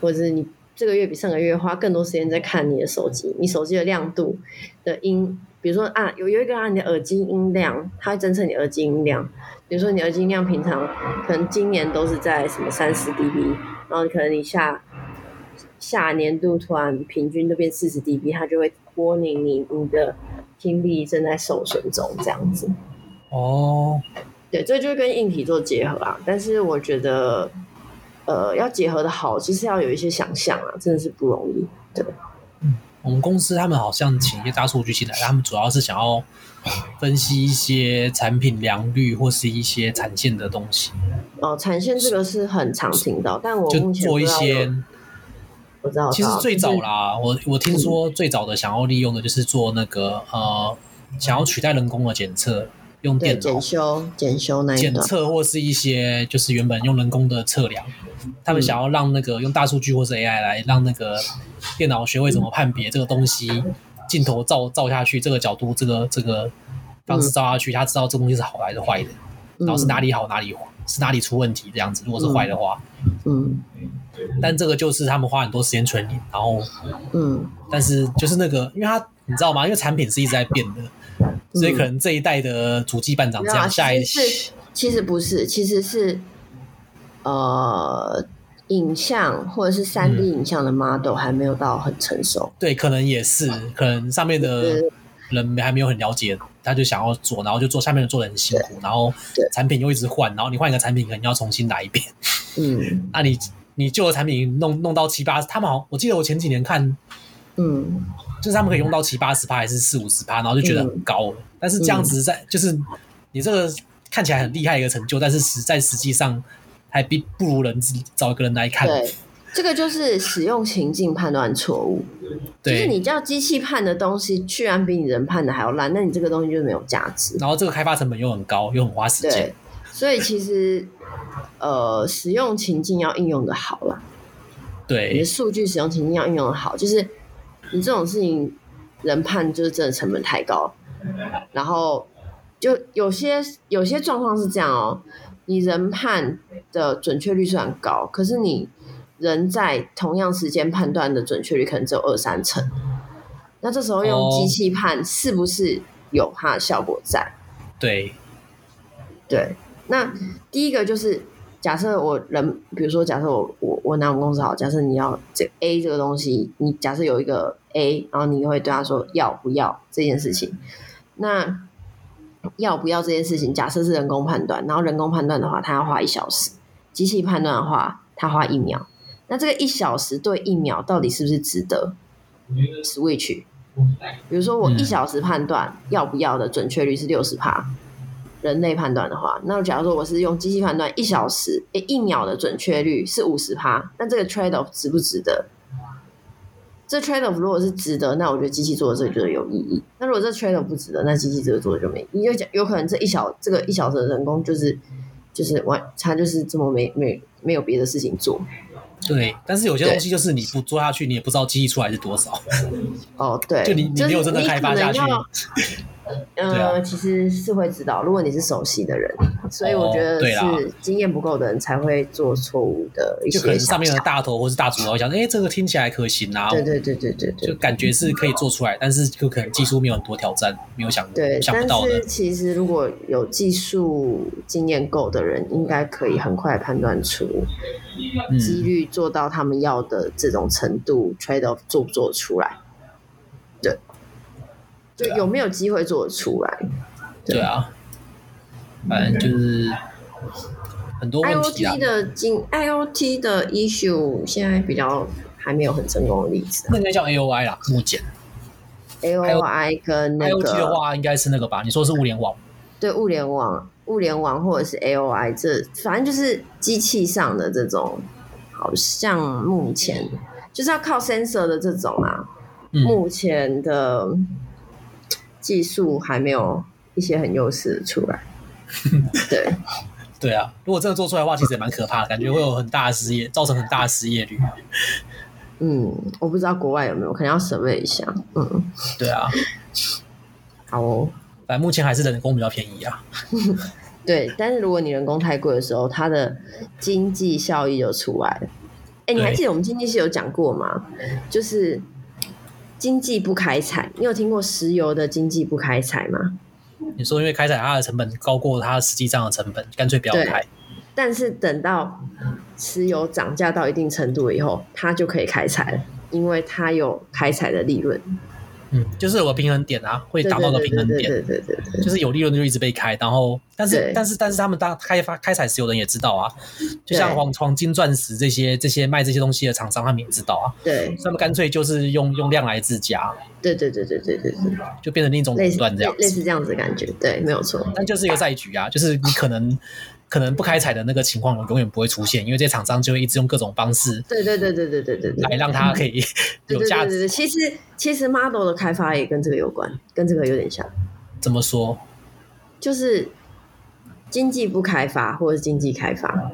或者是你这个月比上个月花更多时间在看你的手机，你手机的亮度的音。比如说啊，有有一个啊，你的耳机音量，它会侦测你耳机音量。比如说你耳机音量平常可能今年都是在什么三十 dB，然后可能你下下年度突然平均都变四十 dB，它就会 warning 你你的听力正在受损中这样子。哦，对，这就跟硬体做结合啊。但是我觉得，呃，要结合的好，其实要有一些想象啊，真的是不容易。对。我们公司他们好像请一些大数据进来，他们主要是想要分析一些产品良率或是一些产线的东西。哦，产线这个是很常听到，但我就做一些。我知道，其实最早啦，我我听说最早的想要利用的就是做那个呃，想要取代人工的检测。用电脑检修、检修那检测或是一些就是原本用人工的测量，他们想要让那个用大数据或是 AI 来让那个电脑学会怎么判别这个东西，镜头照照下去这个角度这个这个方式照下去，他知道这东西是好还是坏的，然后是哪里好哪里是哪里出问题这样子。如果是坏的话，嗯，但这个就是他们花很多时间存疑，然后嗯，但是就是那个，因为他你知道吗？因为产品是一直在变的。所以可能这一代的主机班长这样，下一是其实不是，其实是呃，影像或者是三 D 影像的 model 还没有到很成熟。嗯、对，可能也是，可能上面的人还没有很了解，他就想要做，然后就做下面的做的很辛苦，然后产品又一直换，然后你换一个产品可能要重新来一遍。嗯，那你你旧的产品弄弄到七八，他们好，我记得我前几年看，嗯，就是他们可以用到七八十趴还是四五十趴，然后就觉得很高了。嗯、但是这样子在、嗯、就是你这个看起来很厉害一个成就，但是实在实际上还比不如人找一个人来看。对，这个就是使用情境判断错误。对，就是你叫机器判的东西，居然比你人判的还要烂，那你这个东西就没有价值。然后这个开发成本又很高，又很花时间。对，所以其实。呃，使用情境要应用的好了，对，你的数据使用情境要应用的好，就是你这种事情人判就是真的成本太高，然后就有些有些状况是这样哦，你人判的准确率虽然高，可是你人在同样时间判断的准确率可能只有二三成，那这时候用机器判是不是有它的效果在？对，对。那第一个就是假设我人，比如说假设我我我拿我们公司好，假设你要这 A 这个东西，你假设有一个 A，然后你会对他说要不要这件事情，那要不要这件事情，假设是人工判断，然后人工判断的话，他要花一小时；机器判断的话，他花一秒。那这个一小时对一秒到底是不是值得 switch？比如说我一小时判断要不要的准确率是六十趴。人类判断的话，那假如说我是用机器判断，一小时诶一秒的准确率是五十趴，那这个 trade off 值不值得？这 trade off 如果是值得，那我觉得机器做的这个就是有意义。那如果这 trade off 不值得，那机器这个做的就没意义。因为有可能这一小这个一小时的人工就是就是完，他就是这么没没没有别的事情做。对，但是有些东西就是你不做下去，你也不知道机器出来是多少。哦，对，[LAUGHS] 就你你没有真的开发下去。嗯、[LAUGHS] 呃啊，其实是会知道，如果你是熟悉的人，所以我觉得是经验不够的人才会做错误的一些。就可能上面的大头或是大主脑想，哎、欸，这个听起来可行啊。对对对对对对，就感觉是可以做出来，但是就可能技术没有很多挑战，没有想对想不到的。但是其实如果有技术经验够的人，应该可以很快判断出几率做到他们要的这种程度，嗯，trade off 做不做出来。对就有没有机会做得出来？对啊，反正就是很多问题啊。IoT 的经 IoT 的 issue 现在比较还没有很成功的例子。那应该叫 AOI 啦，目前。AOI 跟那个 IoT 的话，应该是那个吧？你说是物联网？对，物联网、物联网或者是 AOI，这反正就是机器上的这种，好像目前就是要靠 sensor 的这种啊，嗯、目前的。技术还没有一些很优势出来，[LAUGHS] 对，对啊，如果真的做出来的话，其实也蛮可怕的，感觉会有很大的失业，造成很大的失业率。嗯，我不知道国外有没有，可能要审问一下。嗯，对啊，好哦，反正目前还是人工比较便宜啊。[LAUGHS] 对，但是如果你人工太贵的时候，它的经济效益就出来了。哎，你还记得我们经济系有讲过吗？就是。经济不开采，你有听过石油的经济不开采吗？你说因为开采它的成本高过它实际上的成本，干脆不要开。但是等到石油涨价到一定程度以后，它就可以开采了，因为它有开采的利润。嗯，就是有个平衡点啊，会达到个平衡点，对对对对，就是有利润就一直被开，然后，但是但是但是他们当开发开采石油的人也知道啊，就像黄黄金钻石这些这些卖这些东西的厂商，他们也知道啊，对，他们干脆就是用用量来自家，对对对对对对对，就变成另一种垄断这样。类，类似这样子的感觉，对，没有错，但就是一个赛局啊，就是你可能。可能不开采的那个情况永远不会出现，因为这些厂商就会一直用各种方式，对对对对对对对，来让它可以 [LAUGHS] 有价值。其实其实 model 的开发也跟这个有关，跟这个有点像。怎么说？就是经济不开发，或者是经济开发，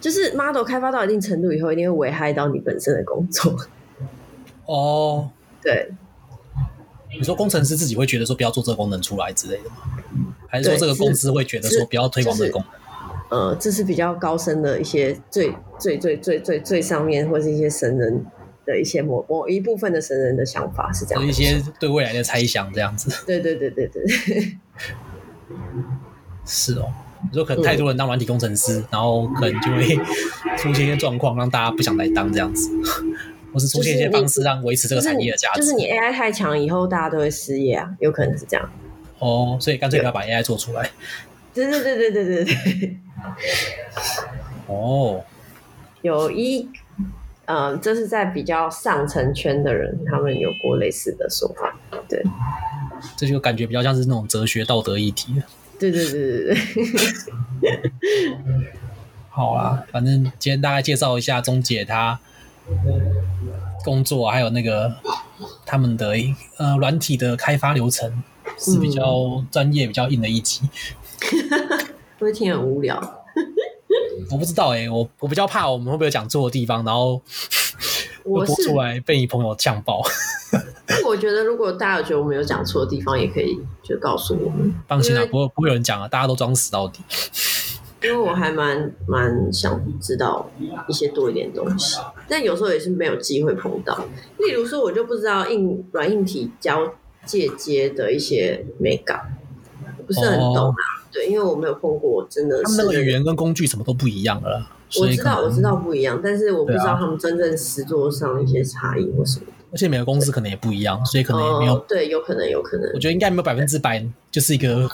就是 model 开发到一定程度以后，一定会危害到你本身的工作。[LAUGHS] 哦，对。你说工程师自己会觉得说不要做这个功能出来之类的吗？还是说这个公司会觉得说不要推广这个功能？呃，这是比较高深的一些最最最最最最上面，或是一些神人的一些某某一部分的神人的想法是这样，有一些对未来的猜想这样子。对对对对对，[LAUGHS] 是哦。你说可能太多人当软体工程师，嗯、然后可能就会 [LAUGHS] 出现一些状况，让大家不想来当这样子，或是出现一些方式让维持这个产业的价值。就是你 AI 太强，以后大家都会失业啊，有可能是这样。哦，所以干脆不要把 AI 做出来。对对对对对对对。[LAUGHS] 哦，有一。嗯，这是在比较上层圈的人，他们有过类似的说法。对，这就感觉比较像是那种哲学道德议题。对对对对对。[LAUGHS] 好啦，反正今天大概介绍一下中介他工作，还有那个他们的呃软体的开发流程是比较专业、比较硬的一集。[LAUGHS] 会、嗯、听很无聊。[LAUGHS] 我不知道哎、欸，我我比较怕我们会不会讲错的地方，然后 [LAUGHS] 我播出来被你朋友呛爆。我觉得如果大家有觉得我们有讲错的地方，也可以就告诉我们。放心啊，不会不会有人讲啊，大家都装死到底。因为我还蛮蛮想知道一些多一点东西，但有时候也是没有机会碰到。例如说，我就不知道硬软硬体交界接的一些美感，不是很懂啊。哦对，因为我没有碰过，真的是。他们那个语言跟工具什么都不一样了。我知道，我知道不一样，但是我不知道他们真正实作上一些差异或什么。而且每个公司可能也不一样，所以可能也没有。哦、对，有可能，有可能。我觉得应该没有百分之百就是一个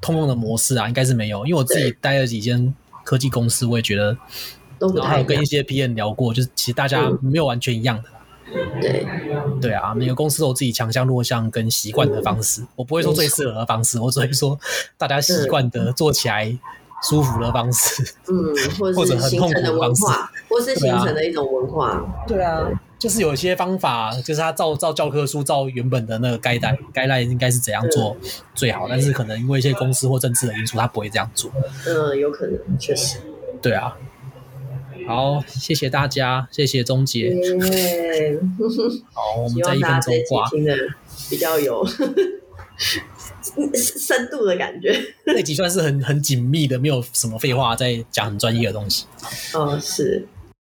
通用的模式啊，应该是没有。因为我自己待了几间科技公司，我也觉得，都然后还有跟一些 PM 聊过，就是其实大家没有完全一样的。对，对啊，每个公司都有自己强项弱项跟习惯的方式，我不会说最适合的方式，我只会说大家习惯的做起来舒服的方式，嗯，或 [LAUGHS] 者很痛苦的方式，或是形成的一种文化。对啊，就是有一些方法，就是他照照教科书，照原本的那个该带该带应该是怎样做最好，但是可能因为一些公司或政治的因素，他不会这样做。嗯，有可能，确实。对啊。好，谢谢大家，谢谢钟姐。Yeah. 好，我们再一分钟挂。听的比较有 [LAUGHS] 深度的感觉。那集算是很很紧密的，没有什么废话，在讲很专业的东西。哦，是。